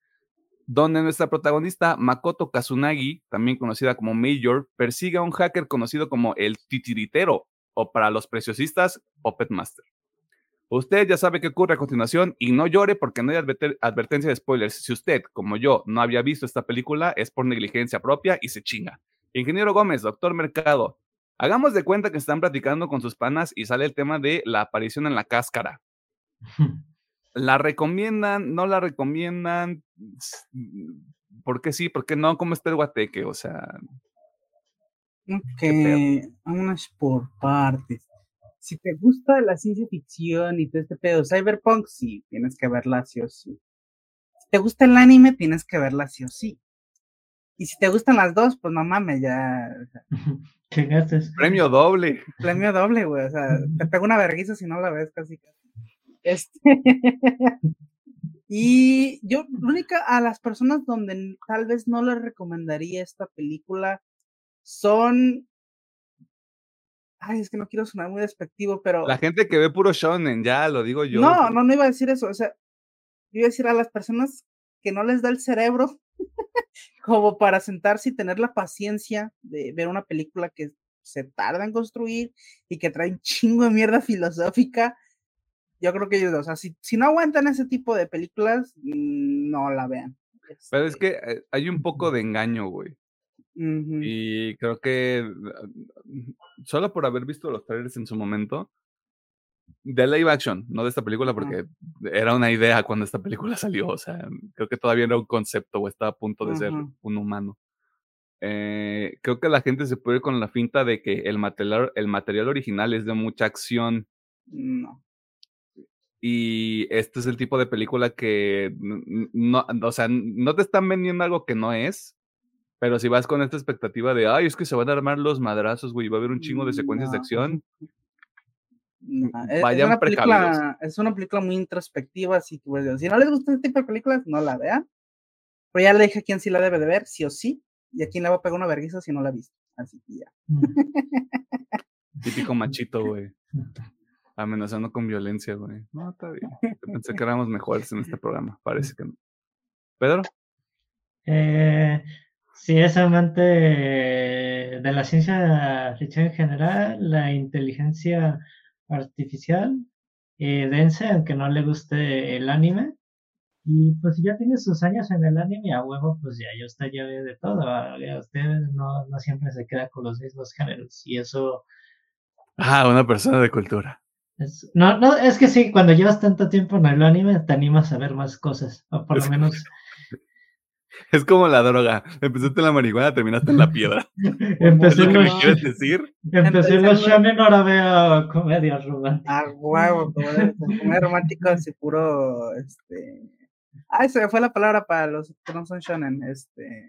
Donde nuestra protagonista, Makoto Kazunagi, también conocida como Major, persigue a un hacker conocido como el Titiritero, o para los preciosistas, Puppet Master. Usted ya sabe qué ocurre a continuación y no llore porque no hay advertencia de spoilers. Si usted, como yo, no había visto esta película, es por negligencia propia y se chinga. Ingeniero Gómez, doctor Mercado, hagamos de cuenta que están platicando con sus panas y sale el tema de la aparición en la cáscara. ¿La recomiendan? ¿No la recomiendan? ¿Por qué sí? ¿Por qué no? ¿Cómo está el guateque? O sea. Ok, vamos por partes si te gusta la ciencia ficción y todo este pedo, Cyberpunk, sí, tienes que verla sí o sí. Si te gusta el anime, tienes que verla sí o sí. Y si te gustan las dos, pues no mames, ya. ¿Qué haces? Premio doble. Premio doble, güey. O sea, te pego una vergüenza si no la ves casi. Este. y yo, única a las personas donde tal vez no les recomendaría esta película son Ay, es que no quiero sonar muy despectivo, pero. La gente que ve puro shonen, ya lo digo yo. No, no, no iba a decir eso. O sea, iba a decir a las personas que no les da el cerebro como para sentarse y tener la paciencia de ver una película que se tarda en construir y que trae un chingo de mierda filosófica. Yo creo que ellos, o sea, si, si no aguantan ese tipo de películas, mm, no la vean. Pero es este que eh, hay un poco de engaño, güey. Y creo que solo por haber visto los trailers en su momento, de live action, no de esta película, porque era una idea cuando esta película salió. O sea, creo que todavía era un concepto o estaba a punto de ser un humano. Eh, creo que la gente se puede ir con la finta de que el material, el material original es de mucha acción. No. Y este es el tipo de película que no, o sea, no te están vendiendo algo que no es, pero si vas con esta expectativa de, ay, es que se van a armar los madrazos, güey, va a haber un chingo de secuencias de acción. Vayan es una película, es una película muy introspectiva, así que si no les gusta este tipo de películas, no la vean. Pero ya le dije a quién sí la debe de ver, sí o sí, y a quién le va a pegar una vergüenza si no la ha visto. Así que ya. Mm. Típico machito, güey. Amenazando con violencia, güey. No, está bien. Pensé que éramos mejores en este programa. Parece que no. ¿Pedro? Eh, si es amante de la ciencia ficción en general, la inteligencia artificial, eh, dense, aunque no le guste el anime. Y pues si ya tiene sus años en el anime, a huevo, pues ya, yo usted ya ve de todo. Usted no, no siempre se queda con los mismos géneros. Y eso. Ah, una persona de cultura. no, no, es que sí, cuando llevas tanto tiempo en el anime, te animas a ver más cosas. O por lo menos Es como la droga. Empezaste en la marihuana, terminaste en la piedra. Empecé en los... quieres decir? Empecé en los shonen, ahora veo comedias románticas. Ah, guau, comedias románticas y puro, este... Ay, se me fue la palabra para los que no son shonen, este...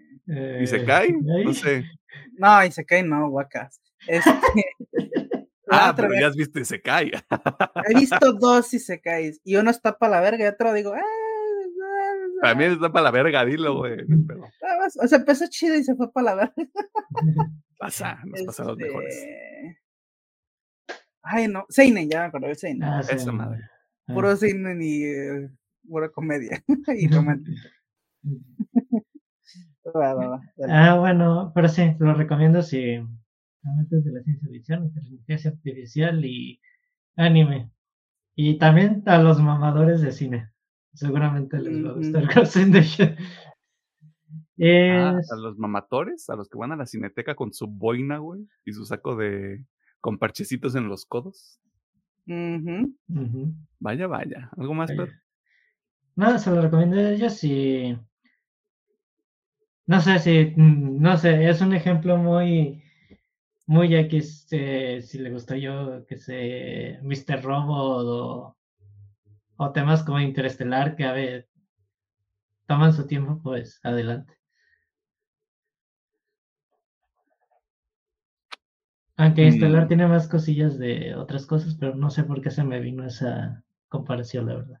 ¿Y se cae? No sé. No, y se cae no, guacas. Este... ah, pero ya has visto y se cae. He visto dos y se cae. Y uno está para la verga y otro digo, ¡ah! También está para la verga, dilo, güey. O sea, empezó chido y se fue para la verga. Pasa, nos pasan los mejores. Este, ay, no. Seinen, ya me acuerdo de Seinen. Ah, Esa madre. Ah. Puro Seinen y uh, pura comedia y romántica. ah, bueno, pero sí, lo recomiendo si amantes de la ciencia ficción, inteligencia artificial y anime. Y también a los mamadores de cine. Seguramente les va a gustar Ghost in the Shell. Ah, a los mamatores, a los que van a la cineteca con su boina, güey, y su saco de. con parchecitos en los codos. Vaya, vaya. ¿Algo más, Pedro? No, se lo recomiendo a ellos y. No sé si. Mm, no sé, es un ejemplo muy. Muy X, eh, si le gustó yo, que se. Mr. Robot o o temas como Interestelar que a ver, toman su tiempo, pues adelante. Aunque Interestelar mm. tiene más cosillas de otras cosas, pero no sé por qué se me vino esa comparación, la verdad.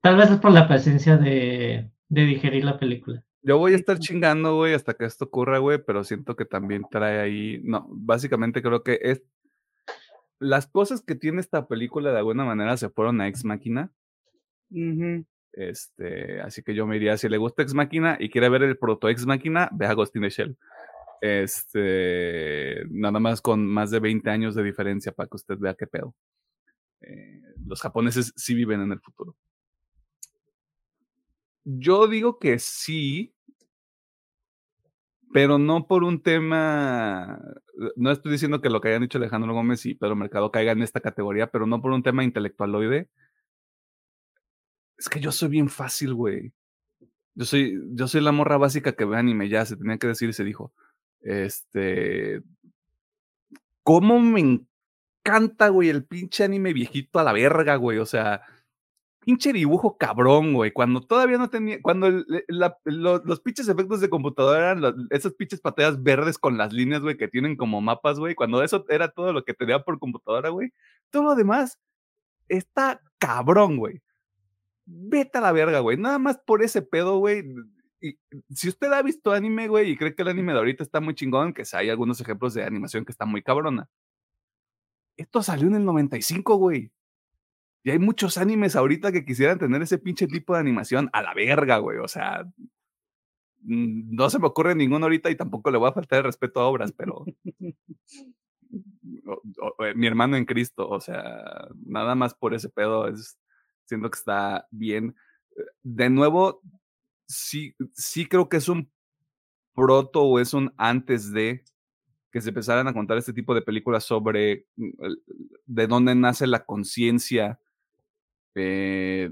Tal vez es por la paciencia de, de digerir la película. Yo voy a estar chingando, güey, hasta que esto ocurra, güey, pero siento que también trae ahí. No, básicamente creo que es, las cosas que tiene esta película de alguna manera se fueron a Ex Máquina. Este, así que yo me diría, si le gusta Ex Máquina y quiere ver el proto Ex Máquina, ve a Ghost in the Shell. Este, nada más con más de 20 años de diferencia para que usted vea qué pedo. eh, los japoneses sí viven en el futuro. Yo digo que sí, pero no por un tema, no estoy diciendo que lo que hayan dicho Alejandro Gómez y Pedro Mercado caiga en esta categoría, pero no por un tema intelectualoide. Es que yo soy bien fácil, güey. Yo soy, yo soy la morra básica que ve anime, ya se tenía que decir y se dijo. Este. ¿Cómo me encanta, güey, el pinche anime viejito a la verga, güey? O sea, pinche dibujo cabrón, güey. Cuando todavía no tenía, cuando los pinches efectos de computadora eran esas pinches pateas verdes con las líneas, güey, que tienen como mapas, güey. Cuando eso era todo lo que tenía por computadora, güey. Todo lo demás está cabrón, güey. Vete a la verga, güey. Nada más por ese pedo, güey. Si usted ha visto anime, güey, y cree que el anime de ahorita está muy chingón, que hay algunos ejemplos de animación que está muy cabrona. Esto salió en el 95, güey. Y hay muchos animes ahorita que quisieran tener ese pinche tipo de animación a la verga, güey. O sea, mm, no se me ocurre ninguno ahorita y tampoco le voy a faltar el respeto a obras, pero eh, mi hermano en Cristo, o sea, nada más por ese pedo es, siento que está bien. Eh, de nuevo, sí, sí creo que es un proto o es un antes de que se empezaran a contar este tipo de películas sobre mm, de dónde nace la conciencia eh,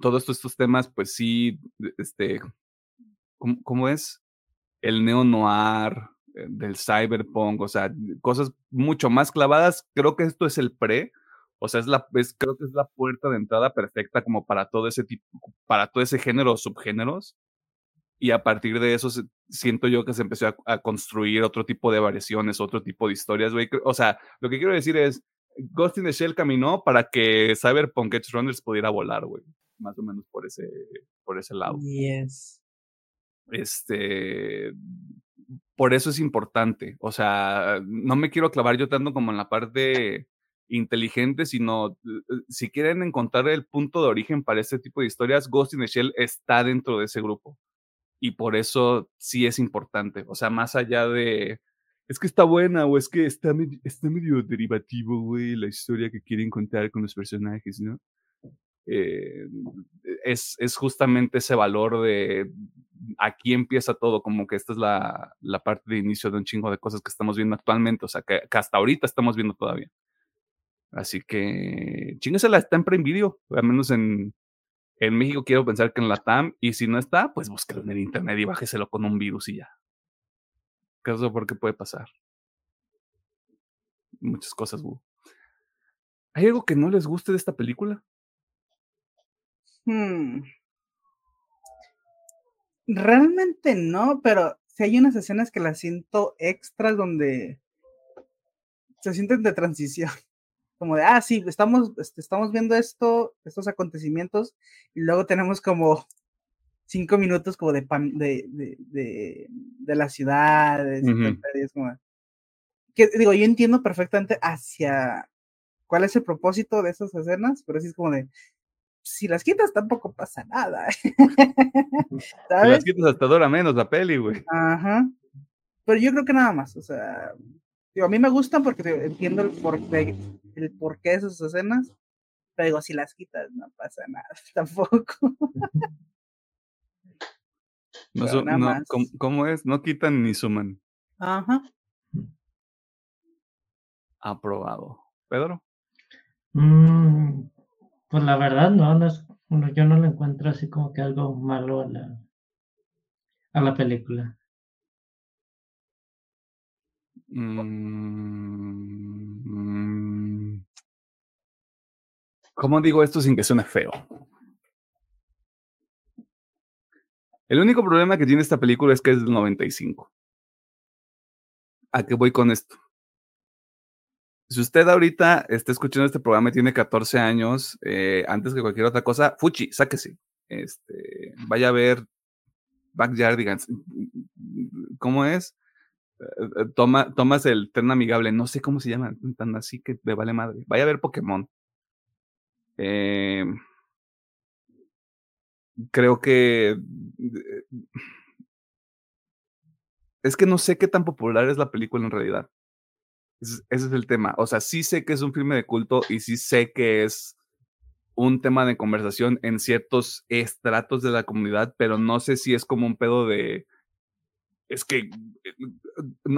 todos estos, temas, pues sí, este, ¿cómo, es? El neo-noir, eh, del cyberpunk, o sea, cosas mucho más clavadas. Creo que esto es el pre, o sea, es la, es, creo que es la puerta de entrada perfecta como para todo ese tipo, para todo ese género o subgéneros. Y a partir de eso siento yo que se empezó a, a, construir otro tipo de variaciones, otro tipo de historias, güey. O sea, lo que quiero decir es, Ghost in the Shell caminó para que Cyberpunk Edge Runners pudiera volar, güey. Más o menos por ese, por ese lado. Yes. Este. Por eso es importante. O sea, no me quiero clavar yo tanto como en la parte inteligente, sino eh, si quieren encontrar el punto de origen para este tipo de historias, Ghost in the Shell está dentro de ese grupo. Y por eso sí es importante. O sea, más allá de es que está buena o es que está, medio, está medio derivativo, güey, la historia que quieren contar con los personajes, ¿no? Eh, es, es, justamente ese valor de aquí empieza todo, como que esta es la, la, parte de inicio de un chingo de cosas que estamos viendo actualmente, o sea, que, hasta ahorita estamos viendo todavía. Así que la está en Prime Video, al menos en, en México quiero pensar que en la TAM, y si no está, pues búsquelo en el internet y bájeselo con un virus y ya. ¿Qué es puede pasar? Muchas cosas, ¿Hay algo que no les guste de esta película? Hmm. Realmente no, pero si hay unas escenas que las siento extras donde se sienten de transición. Como de, ah, sí, estamos, este, estamos viendo esto, estos acontecimientos, y luego tenemos como cinco minutos como de, de, de, de, de las ciudades. que, digo, yo entiendo perfectamente hacia cuál es el propósito de esas escenas, pero sí es como de, si las quitas tampoco pasa nada. Si las quitas hasta dura menos la peli, güey. Ajá. Pero yo creo que nada más, o sea, digo, a mí me gustan porque entiendo el porqué, el porqué de esas escenas, pero digo, si las quitas no pasa nada tampoco. No, ¿cómo, es? No quitan ni suman. Ajá. Aprobado. ¿Pedro? Mm, pues la verdad, no, no yo no le encuentro así como que algo malo a la, a la película. Mm, ¿Cómo digo esto sin que suene feo? El único problema que tiene esta película es que es del 95. ¿A qué voy con esto? Si usted ahorita está escuchando este programa y tiene 14 años, eh, antes que cualquier otra cosa, fuchi, sáquese. Este, vaya a ver Backyardigans. ¿Cómo es? Eh, toma, tomas el tren amigable, no sé cómo se llama, tan así que me vale madre. Vaya a ver Pokémon. Eh, creo que eh, es que no sé qué tan popular es la película en realidad. Ese, es el tema. O sea, sí sé que es un filme de culto y sí sé que es un tema de conversación en ciertos estratos de la comunidad, pero no sé si es como un pedo de es que, eh,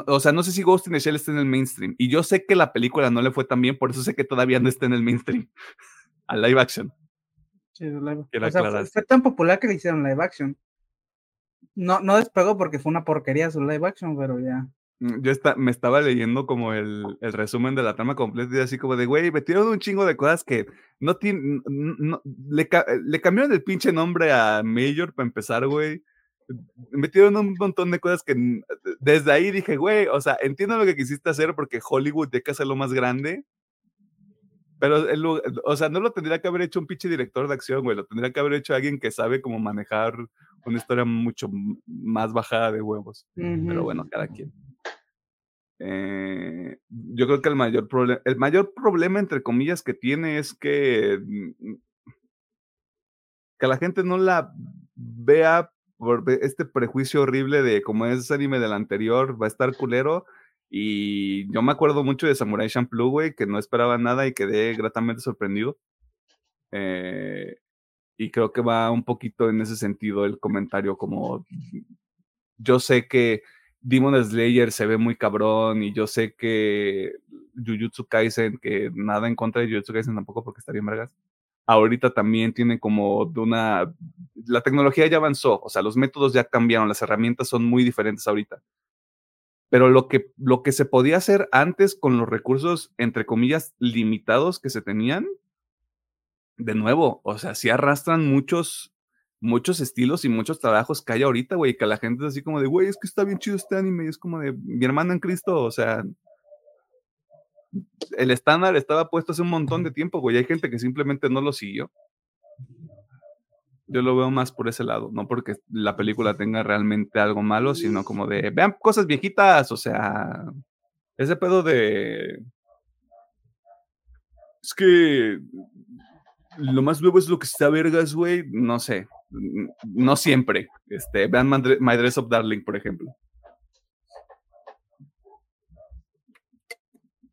o sea, no sé si Ghost in the Shell está en el mainstream. Y yo sé que la película no le fue tan bien, por eso sé que todavía no está en el mainstream. A live action. Live- o sea, fue, tan popular que le hicieron live action. No, no despegó porque fue una porquería su live action, pero ya. Mm, Yo esta- me estaba leyendo como el, el resumen de la trama completa y así como de, güey, metieron un chingo de cosas que no tienen, le, ca- le cambiaron el pinche nombre a Major para empezar, güey. Metieron un montón de cosas que desde ahí dije, güey, o sea, entiendo lo que quisiste hacer porque Hollywood que hacerlo más grande, pero, el o sea, no lo tendría que haber hecho un pinche director de acción, güey, lo tendría que haber hecho alguien que sabe cómo manejar una historia mucho más bajada de huevos. Pero Ujú. bueno, cada quien. Eh, yo creo que el mayor problema, el mayor problema entre comillas que tiene es que mm, que la gente no la vea por este prejuicio horrible de como es anime del anterior, va a estar culero. Y yo me acuerdo mucho de Samurai Champloo, güey, que no esperaba nada y quedé gratamente sorprendido. Eh, y creo que va un poquito en ese sentido el comentario, como yo sé que Demon Slayer se ve muy cabrón y yo sé que Jujutsu Kaisen, que nada en contra de Jujutsu Kaisen tampoco porque está bien vergas, ahorita también tiene como de una... La tecnología ya avanzó, o sea, los métodos ya cambiaron, las herramientas son muy diferentes ahorita. Pero lo que, lo que se podía hacer antes con los recursos, entre comillas, limitados que se tenían, de nuevo, o sea, sí arrastran muchos, muchos estilos y muchos trabajos que hay ahorita, güey, que la gente es así como de, güey, es que está bien chido este anime, y es como de, mi hermano en Cristo, o sea, el estándar estaba puesto hace un montón de tiempo, güey, hay gente que simplemente no lo siguió. Yo lo veo más por ese lado, no porque la película tenga realmente algo malo, sino como de, vean cosas viejitas, o sea, ese pedo de... Es que lo más nuevo es lo que está vergas, güey. No sé. No siempre. Este, vean My Dress of Darling, por ejemplo.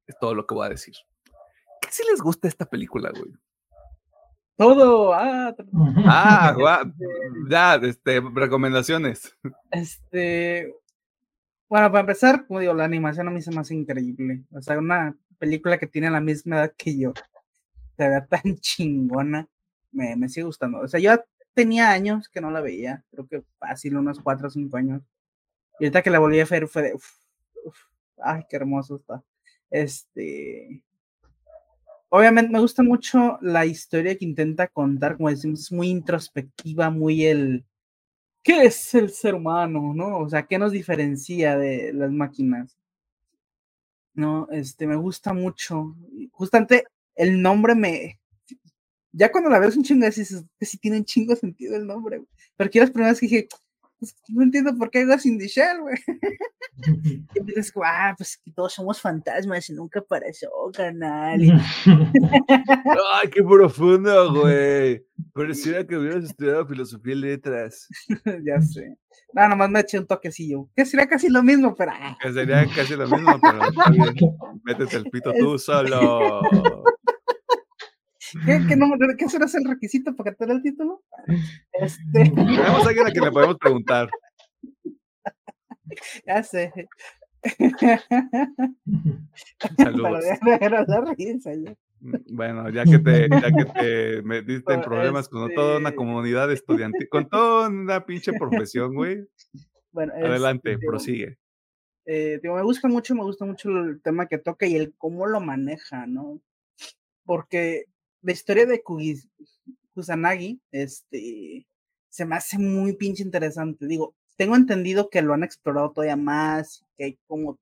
Es todo lo que voy a decir. ¿Qué si les gusta esta película, güey? Todo. Ah, Ah, guau, ya, este, recomendaciones. este. Bueno, para empezar, como digo, la animación a mí se me hace increíble. O sea, una película que tiene la misma edad que yo. Se ve tan chingona. Me, me sigue gustando. O sea, yo tenía años que no la veía. Creo que fácil, unos 4 o 5 años. Y ahorita que la volví a ver fue de. uf, uf, ay, qué hermoso está. Este. Obviamente me gusta mucho la historia que intenta contar, como decimos, muy introspectiva, muy el. ¿Qué es el ser humano? ¿No? O sea, ¿qué nos diferencia de las máquinas? No, este, me gusta mucho. Justamente el nombre me. Ya cuando la ves un chingo, dices que sí tiene un chingo sentido el nombre. Pero aquí las primeras que dije, no entiendo por qué hay Ghost in the Shell, güey. Y dices, ah, pues todos somos fantasmas y nunca apareció, canal. Y Ay, qué profundo, güey. Pareciera que hubieras estudiado filosofía y letras. ya sé. No, nomás me eché un toquecillo. Que sería casi lo mismo, pero. ah, Que sería casi lo mismo, pero. Métete el pito tú solo. ¿Qué, qué, nombre- qué será el requisito para que te dé el título? Este, Tenemos a alguien a quien le podemos preguntar. ya sé. Saludos. La risa ya. Bueno, ya que te, ya que te metiste en problemas con toda una este- comunidad estudiantil, con toda una pinche profesión, güey. Bueno, Adelante, este, prosigue. eh, digo, me gusta mucho, me gusta mucho el tema que toca y el cómo lo maneja, ¿no? Porque la historia de Kugis- Kusanagi, este, se me hace muy pinche interesante. Digo, tengo entendido que lo han explorado todavía más, que hay como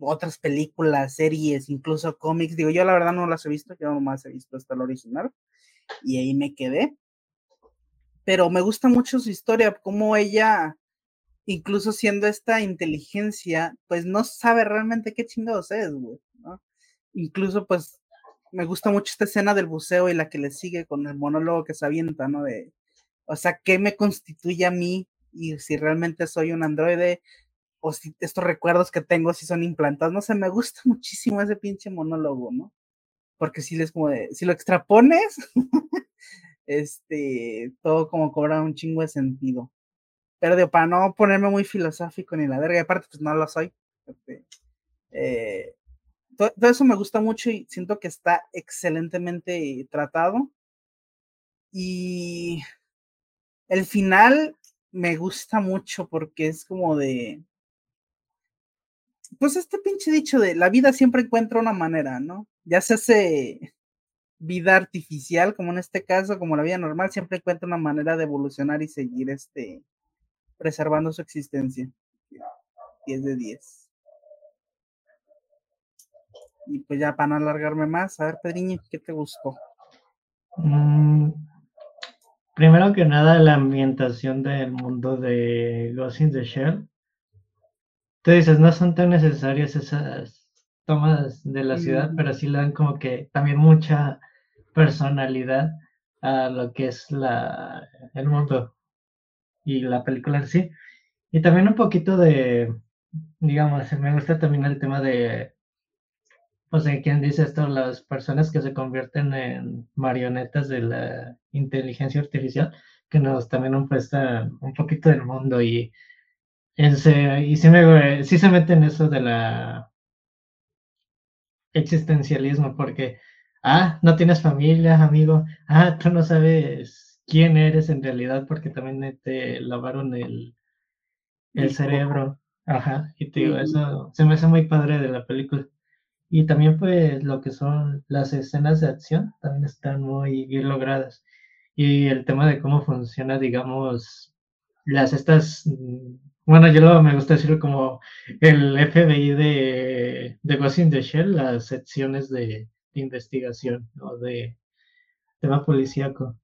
otras películas, series, incluso cómics. Digo, yo la verdad no las he visto, yo nomás he visto hasta el original y ahí me quedé. Pero me gusta mucho su historia, cómo ella, incluso siendo esta inteligencia, pues no sabe realmente qué chingados es, güey. Incluso, pues, me gusta mucho esta escena del buceo y la que le sigue con el monólogo que se avienta, ¿no? De, o sea, ¿qué me constituye a mí? Y si realmente soy un androide, o si estos recuerdos que tengo si son implantados, no sé, me gusta muchísimo ese pinche monólogo, ¿no? Porque si les como de, si lo extrapones, este, todo como cobra un chingo de sentido. Pero de, para no ponerme muy filosófico ni la verga, y aparte pues no lo soy. Este, eh, todo, eso me gusta mucho y siento que está excelentemente tratado. Y el final me gusta mucho porque es como de, pues este pinche dicho de la vida siempre encuentra una manera, ¿no? Ya se hace vida artificial, como en este caso, como la vida normal, siempre encuentra una manera de evolucionar y seguir este preservando su existencia. 10 de 10. Y pues ya para no alargarme más, a ver, Pedriño, ¿qué te gustó? Mm, primero que nada, la ambientación del mundo de Ghost in the Shell tú dices, no son tan necesarias esas tomas de la ciudad, pero sí le dan como que también mucha personalidad a lo que es la, el mundo y la película en sí. Y también un poquito de, digamos, me gusta también el tema de, pues, de quién dice esto, las personas que se convierten en marionetas de la inteligencia artificial, que nos también prestan un poquito del mundo y y sí, me, sí se mete en eso de la existencialismo, porque, ah, no tienes familia, amigo, ah, tú no sabes quién eres en realidad porque también te lavaron el, el cerebro. Ajá, y te digo, eso se me hace muy padre de la película. Y también pues lo que son las escenas de acción también están muy bien logradas. Y el tema de cómo funciona, digamos, las estas bueno, yo me gusta decirlo como el FBI de, de Ghost in the Shell, las secciones de, investigación o de tema policíaco.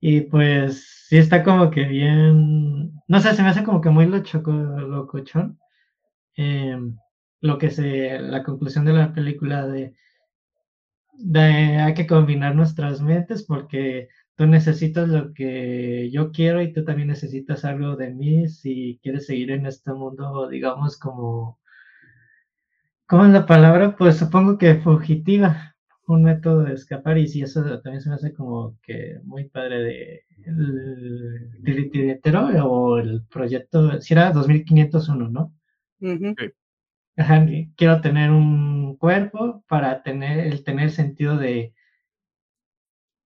Y pues sí está como que bien, no sé, se me hace como que muy loco, locochón. Eh, lo que se, la conclusión de la película de, hay que combinar nuestras mentes porque tú necesitas lo que yo quiero y tú también necesitas algo de mí si quieres seguir en este mundo, digamos, como, ¿cómo es la palabra? Pues supongo que fugitiva, un método de escapar y si eso también se me hace como que muy padre de el o el proyecto, si era 2501, ¿no? Quiero tener un cuerpo para tener el tener sentido de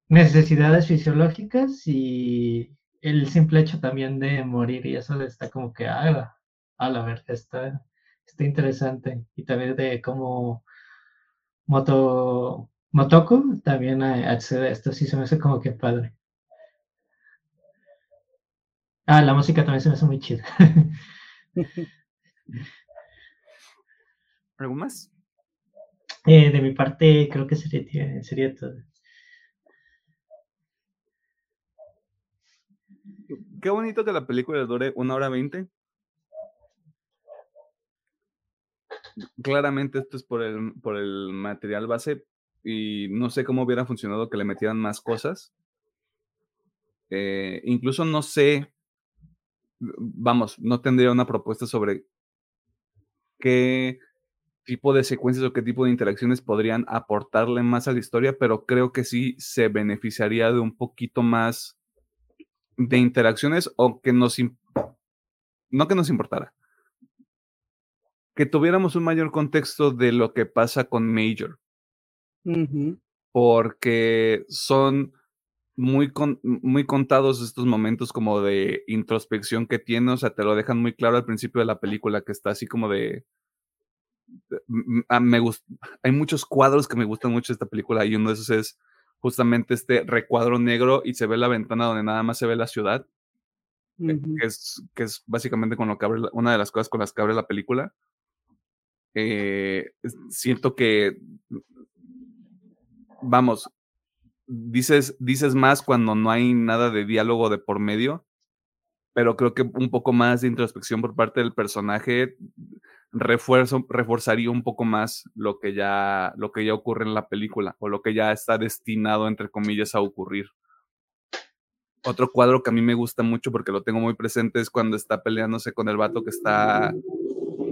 necesidades fisiológicas y el simple hecho también de morir y eso está como que ah, a la verdad está, está interesante y también de cómo Moto Motoko también accede a esto sí se me hace como que padre. Ah la música también se me hace muy chida ¿Algo más? Eh, de mi parte creo que sería, sería todo qué bonito que la película dure una hora veinte. Claramente esto es por el, por el material base y no sé cómo hubiera funcionado que le metieran más cosas. Eh, incluso no sé, vamos, no tendría una propuesta sobre qué tipo de secuencias o qué tipo de interacciones podrían aportarle más a la historia, pero creo que sí se beneficiaría de un poquito más de interacciones o que nos, no que nos importara, que tuviéramos un mayor contexto de lo que pasa con Major. Porque son muy, muy contados estos momentos como de introspección que tiene, o sea, te lo dejan muy claro al principio de la película, que está así como de... me hay muchos cuadros que me gustan mucho de esta película y uno de esos es justamente este recuadro negro y se ve la ventana donde nada más se ve la ciudad, eh, que, es, que es básicamente con lo que abre una de las cosas con las que abre la película. Eh, siento que, vamos, dices, dices más cuando no hay nada de diálogo de por medio, pero creo que un poco más de introspección por parte del personaje refuerzo, reforzaría un poco más lo que, ya, lo que ya ocurre en la película o lo que ya está destinado, entre comillas, a ocurrir. Otro cuadro que a mí me gusta mucho porque lo tengo muy presente es cuando está peleándose con el vato que está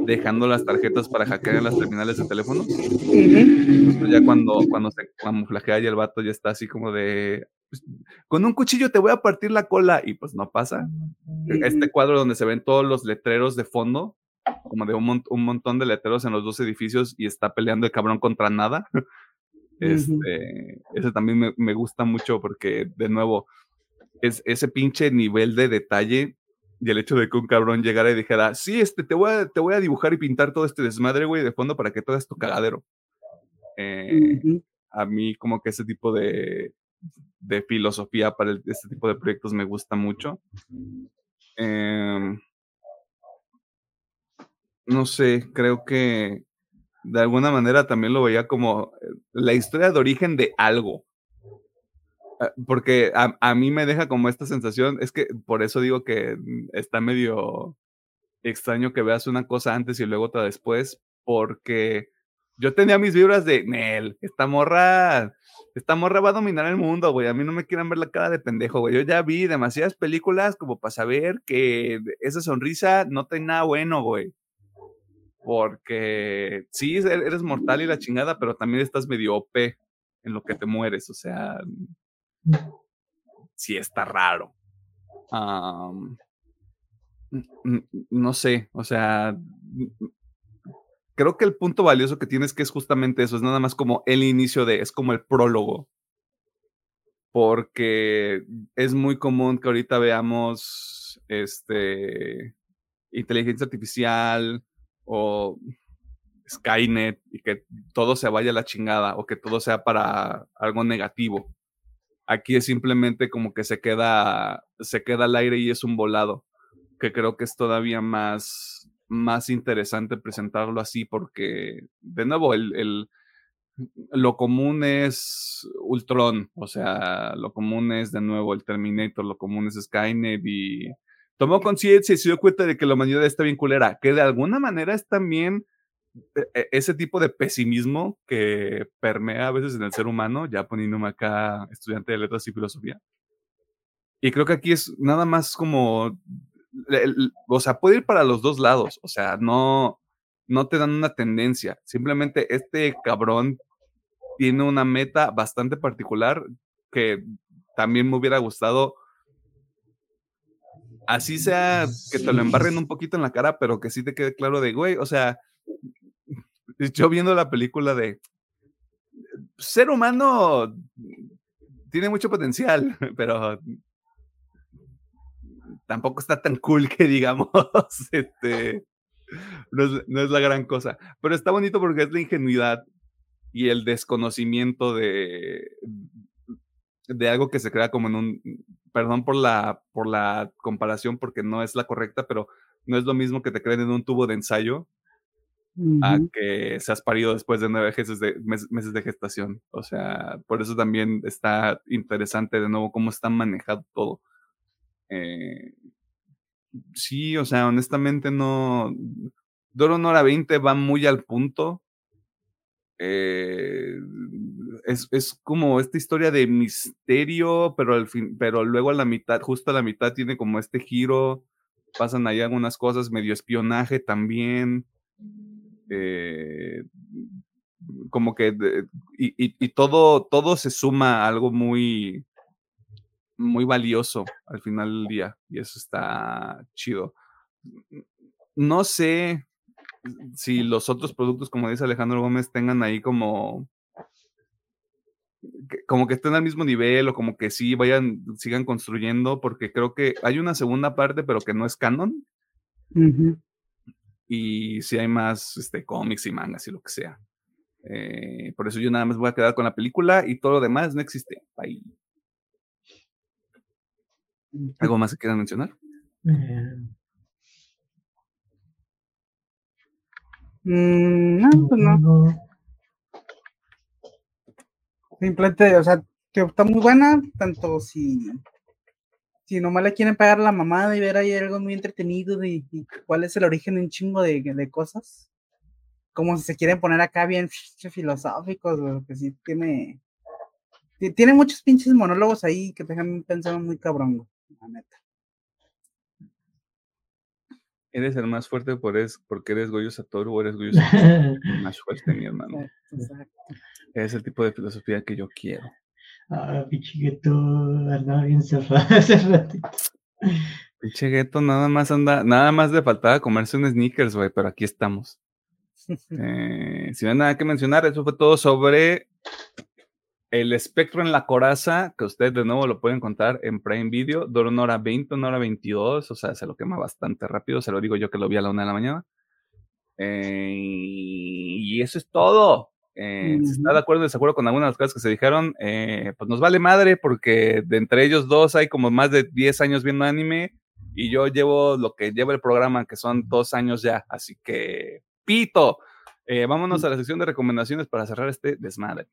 dejando las tarjetas para hackear en las terminales de teléfonos. Pues ya cuando, cuando se camuflajea y el vato ya está así como de, pues, con un cuchillo te voy a partir la cola y pues no pasa. Este cuadro donde se ven todos los letreros de fondo, como de un, un montón de letreros en los dos edificios y está peleando el cabrón contra nada. Este, ese también me, me, gusta mucho porque, de nuevo, es ese pinche nivel de detalle y el hecho de que un cabrón llegara y dijera, sí, este, te voy a, te voy a dibujar y pintar todo este desmadre, güey, de fondo para que todo esto cagadero. Eh, a mí como que ese tipo de, de filosofía para este tipo de proyectos me gusta mucho. Em, no sé, creo que de alguna manera también lo veía como eh, la historia de origen de algo. Ah, porque a, a, mí me deja como esta sensación, es que por eso digo que está medio extraño que veas una cosa antes y luego otra después, porque yo tenía mis vibras de, Nel, esta morra, esta morra va a dominar el mundo, güey, a mí no me quieran ver la cara de pendejo, güey, yo ya vi demasiadas películas como para saber que esa sonrisa no tiene nada bueno, güey porque sí, eres mortal y la chingada, pero también estás medio OP en lo que te mueres, o sea, sí está raro. no sé, o sea, creo que el punto valioso que tienes que es justamente eso, es nada más como el inicio de, es como el prólogo. Porque es muy común que ahorita veamos este inteligencia artificial, o Skynet y que todo se vaya a la chingada o que todo sea para algo negativo. Aquí es simplemente como que se queda, se queda al aire y es un volado, que creo que es todavía más, más interesante presentarlo así porque, de nuevo, el, el, lo común es Ultron, o sea, lo común es de nuevo el Terminator, lo común es Skynet y tomó conciencia y se dio cuenta de que la humanidad está bien culera, que de alguna manera es también e, e, ese tipo de pesimismo que permea a veces en el ser humano, ya poniéndome acá estudiante de letras y filosofía. Y creo que aquí es nada más como, o sea, puede ir para los dos lados, o sea, no, no te dan una tendencia, simplemente este cabrón tiene una meta bastante particular que también me hubiera gustado así sea que te lo embarren un poquito en la cara, pero que sí te quede claro de, güey, o sea, yo viendo la película de ser humano tiene mucho potencial, pero tampoco está tan cool que digamos, este, no es, no es la gran cosa, pero está bonito porque es la ingenuidad y el desconocimiento de, de algo que se crea como en un, perdón por la, por la comparación porque no es la correcta, pero no es lo mismo que te creen en un tubo de ensayo a que seas parido después de nueve meses de, meses de gestación. O sea, por eso también está interesante de nuevo cómo está manejado todo. Eh, sí, o sea, honestamente no... Doro Nora 20 va muy al punto. Eh, es, es, como esta historia de misterio, pero al fin, pero luego a la mitad, justo a la mitad tiene como este giro, pasan ahí algunas cosas, medio espionaje también, eh, como que, y, y, todo, todo se suma a algo muy, muy valioso al final del día, y eso está chido. No sé si los otros productos, como dice Alejandro Gómez, tengan ahí como como que estén al mismo nivel o como que sí vayan, sigan construyendo, porque creo que hay una segunda parte, pero que no es canon. Y si hay más este, cómics y mangas y lo que sea. Eh, por eso yo nada más voy a quedar con la película y todo lo demás no existe. Ahí. ¿Algo más que quieran mencionar? Eh. Mm, no, pues no. Simplemente, o sea, está muy buena, tanto si, si nomás le quieren pagar la mamada y ver ahí algo muy entretenido de, cuál es el origen de un chingo de, de, cosas, como si se quieren poner acá bien filosóficos, o que sí tiene, tiene muchos pinches monólogos ahí que te dejan pensando muy cabrón, la neta. Eres el más fuerte por es, porque eres Goyo Satoru o eres Goyo Satoru. más fuerte, mi hermano. Es el tipo de filosofía que yo quiero. Ah, pichigueto, andaba bien cerrado hace ratito. Pichigueto nada más anda, nada más le faltaba comerse un sneakers, güey, pero aquí estamos. Eh, si no hay nada que mencionar, eso fue todo sobre el espectro en la coraza, que ustedes de nuevo lo pueden encontrar en Prime Video, dura una hora 20, una hora 22, o sea, se lo quema bastante rápido, se lo digo yo que lo vi a la una de la mañana. Eh, y eso es todo. Eh, Si está de acuerdo o desacuerdo con algunas de las cosas que se dijeron, eh, pues nos vale madre porque de entre ellos dos hay como más de 10 años viendo anime y yo llevo lo que lleva el programa, que son dos años ya, así que pito. vámonos a la sección de recomendaciones para cerrar este desmadre.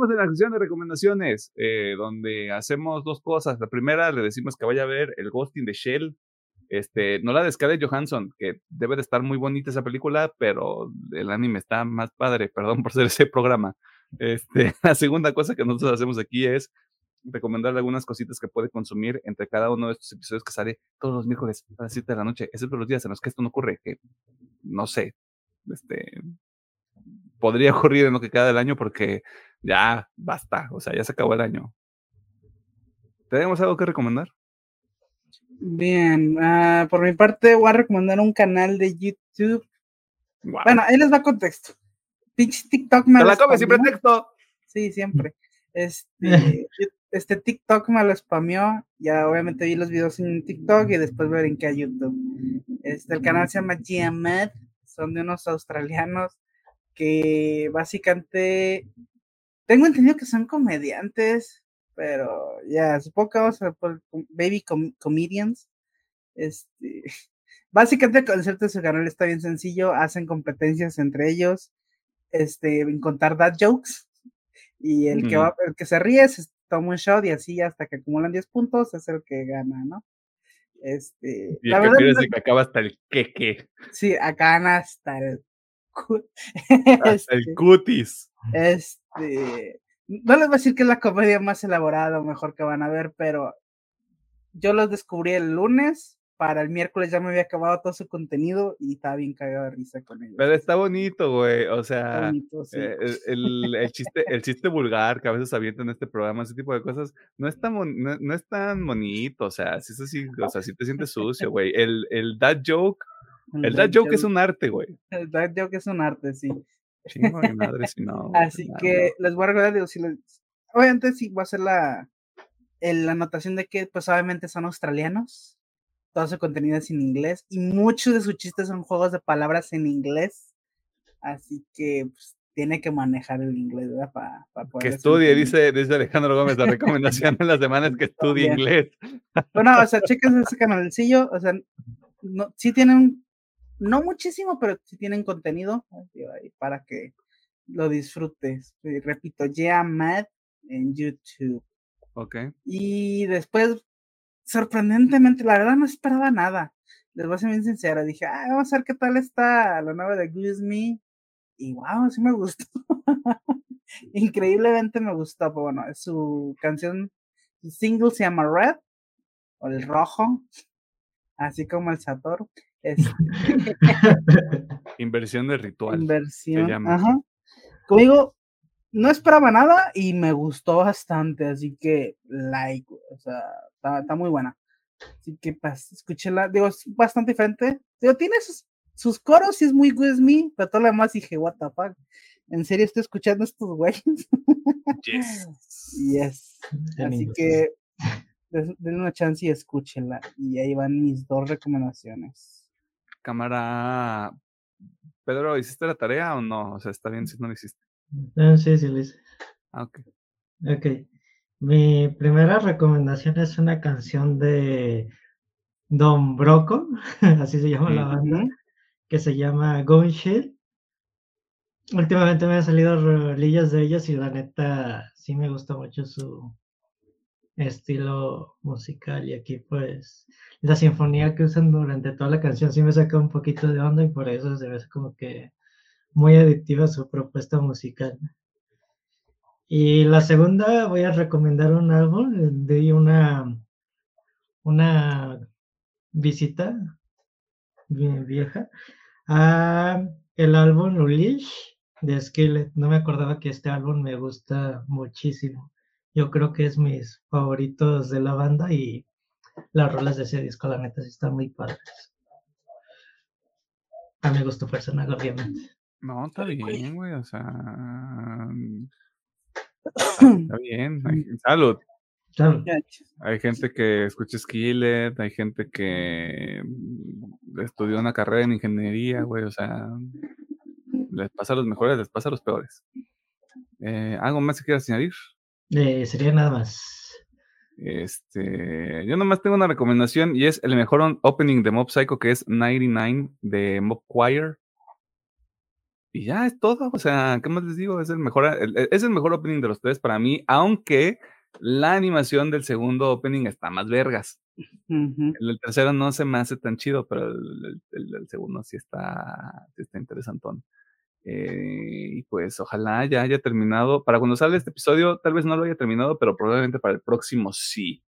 Estamos en la sección de recomendaciones, eh, donde hacemos dos cosas. La primera, le decimos que vaya a ver el Ghost in the Shell. Este, no la de Johansson, que debe de estar muy bonita esa película, pero el anime está más padre, perdón por ser ese programa. Este, la segunda cosa que nosotros hacemos aquí es recomendarle algunas cositas que puede consumir entre cada uno de estos episodios que sale todos los miércoles a las 7 de la noche, excepto los días en los que esto no ocurre, que no sé, este, podría ocurrir en lo que queda del año porque ya basta, o sea, ya se acabó el año. ¿Tenemos algo que recomendar? Bien, uh, por mi parte voy a recomendar un canal de YouTube. Wow. Bueno, ahí les va contexto. Pinche TikTok me ¿Te la come siempre texto? Sí, siempre. Este, este TikTok me lo spameó. Ya obviamente vi los videos en TikTok y después me brinqué a YouTube. Este, el canal se llama GMAD. Son de unos australianos que básicamente tengo entendido que son comediantes, pero ya, supongo que vamos a ver por Baby Comedians. Este, básicamente el concepto de su canal está bien sencillo, hacen competencias entre ellos, este, en contar dad jokes, y el que va, el que se ríe se toma un shot y así hasta que acumulan 10 puntos es el que gana, ¿no? Este, y el la que verdad, que acaba hasta el queque. Sí, acá hasta el hasta el cutis. Este, no les voy a decir que es la comedia más elaborada o mejor que van a ver, pero yo los descubrí el lunes. Para el miércoles ya me había acabado todo su contenido y estaba bien cagado de risa con ellos. Pero está bonito, güey. O sea, bonito, sí. eh, el, el, chiste, el chiste vulgar que a veces avientan en este programa, ese tipo de cosas, no es tan, no, no es tan bonito. O sea, si es así, o sea, si te sientes sucio, güey. El, el dad joke el dad joke es un arte, güey. El dad joke es un arte, sí. Chingo de madre, si no. Así que les voy a recordar, digo, si les... obviamente sí voy a hacer la, la anotación de que, pues obviamente son australianos. Todo su contenido es en inglés y muchos de sus chistes son juegos de palabras en inglés. Así que pues, tiene que manejar el inglés, ¿verdad? Para, poder que estudie, dice, dice Alejandro Gómez, la recomendación en las semanas que estudie inglés. Bueno, o sea, chequen ese canalcillo, o sea, no, sí tienen no muchísimo, pero si tienen contenido para que lo disfrutes. Repito, Yeah Mad en YouTube. Ok. Y después, sorprendentemente, la verdad no esperaba nada. Les voy a ser bien sincero. Dije, ah, vamos a ver qué tal está la nueva de Me. Y wow, sí me gustó. Increíblemente me gustó. Pero bueno, su canción, su single se llama Red, o el rojo, así como el Satoru. Este, Inversión de ritual. Inversión. Ajá. Conmigo no esperaba nada y me gustó bastante, así que like, o sea, está, muy buena. Así que pues, escúchela, digo, es bastante diferente. Digo, tiene sus, coros y es muy good me, pero todo lo demás dije, what the fuck. En serio estoy escuchando estos güeyes. Yes. yes. Así que denle una chance y escúchenla. Y ahí van mis dos recomendaciones. Cámara. Pedro, ¿hiciste la tarea o no? O sea, está bien si no lo hiciste. Ah, sí, sí lo hice. Ah, ok. Ok. Mi primera recomendación es una canción de Don Broco, así se llama la banda, que se llama Going Shit. Últimamente me han salido rolillas de ellos y la neta sí me gusta mucho su estilo musical y aquí pues la sinfonía que usan durante toda la canción sí me saca un poquito de onda y por eso se ve como que muy adictiva su propuesta musical. Y la segunda voy a recomendar un álbum de una una visita bien vieja a el álbum Unleash de Skillet. No me acordaba que este álbum me gusta muchísimo. Yo creo que es mis favoritos de la banda y las rolas de ese disco, la neta, sí están muy padres. A mi gusto personal, obviamente. No, está bien, güey, o sea. Mm, está bien. Salud. Hay gente que escucha Skillet, hay gente que mm, estudió una carrera en ingeniería, güey, o sea, les pasa a los mejores, les pasa a los peores. Eh, ¿Algo más que quieras añadir? Eh, sería nada más. Este, yo nomás tengo una recomendación y es el mejor opening de Mob Psycho que es 99 de Mob Choir. Y ya es todo, o sea, ¿qué más les digo? Es el mejor, es el mejor opening de los tres para mí, aunque la animación del segundo opening está más vergas. el, tercero no se me hace tan chido, pero el, segundo sí está, sí está interesantón. Eh, y pues ojalá ya haya terminado. Para cuando sale este episodio, tal vez no lo haya terminado, pero probablemente para el próximo sí.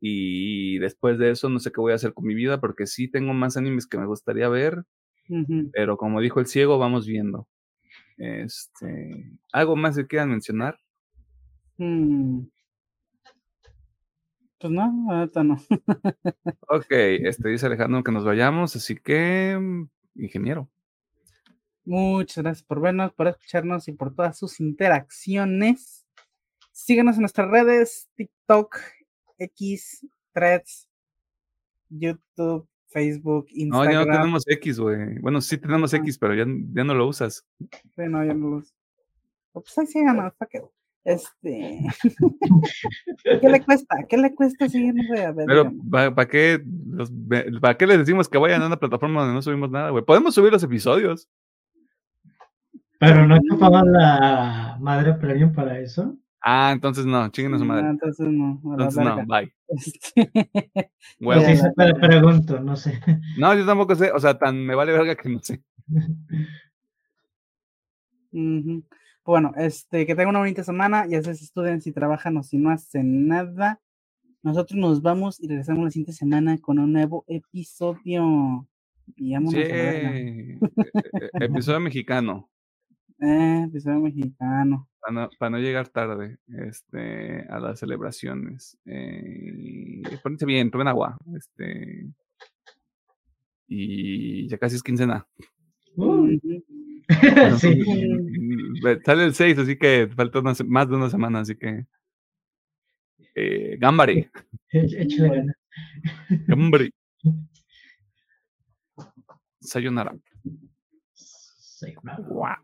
Y después de eso no sé qué voy a hacer con mi vida, porque sí tengo más animes que me gustaría ver. Pero como dijo el ciego, vamos viendo. Este, ¿Algo más que quieran mencionar? Mm. Pues no, ahorita no. ok, este dice Alejandro que nos vayamos, así que, mm, ingeniero. Muchas gracias por vernos, por escucharnos y por todas sus interacciones. Síganos en nuestras redes, TikTok, X, Threads, YouTube, Facebook, Instagram. No, ya no tenemos X, güey. Bueno, sí tenemos ah. X, pero ya, ya no lo usas. Sí, no, ya no lo uso. Pues ahí síganos, para que este. ¿Qué le cuesta? ¿Qué le cuesta seguirnos a ver, Pero, ¿para qué, ¿para qué les decimos que vayan a una plataforma donde no subimos nada, güey? Podemos subir los episodios. Pero no ocupamos la madre premium para eso. Ah, entonces no, chinguen a su madre. entonces no. Entonces no, bye. bueno. Sí, se pregunto, no sé. No, yo tampoco sé, o sea, tan me vale verga que no sé. Bueno, este, que tengan una bonita semana, ya sea si estudian, si trabajan o si no hacen nada. Nosotros nos vamos y regresamos la siguiente semana con un nuevo episodio. Y sí. E, e, episodio mexicano. Eh, episodio mexicano. Para no, llegar tarde este, a las celebraciones. Eh, pónganse bien, tomen agua. Este, y ya casi es quincena. sí. Sale el 6, así que falta más de una semana, así que. Eh, Gambari. Gambari. Sayonara. Sayonara.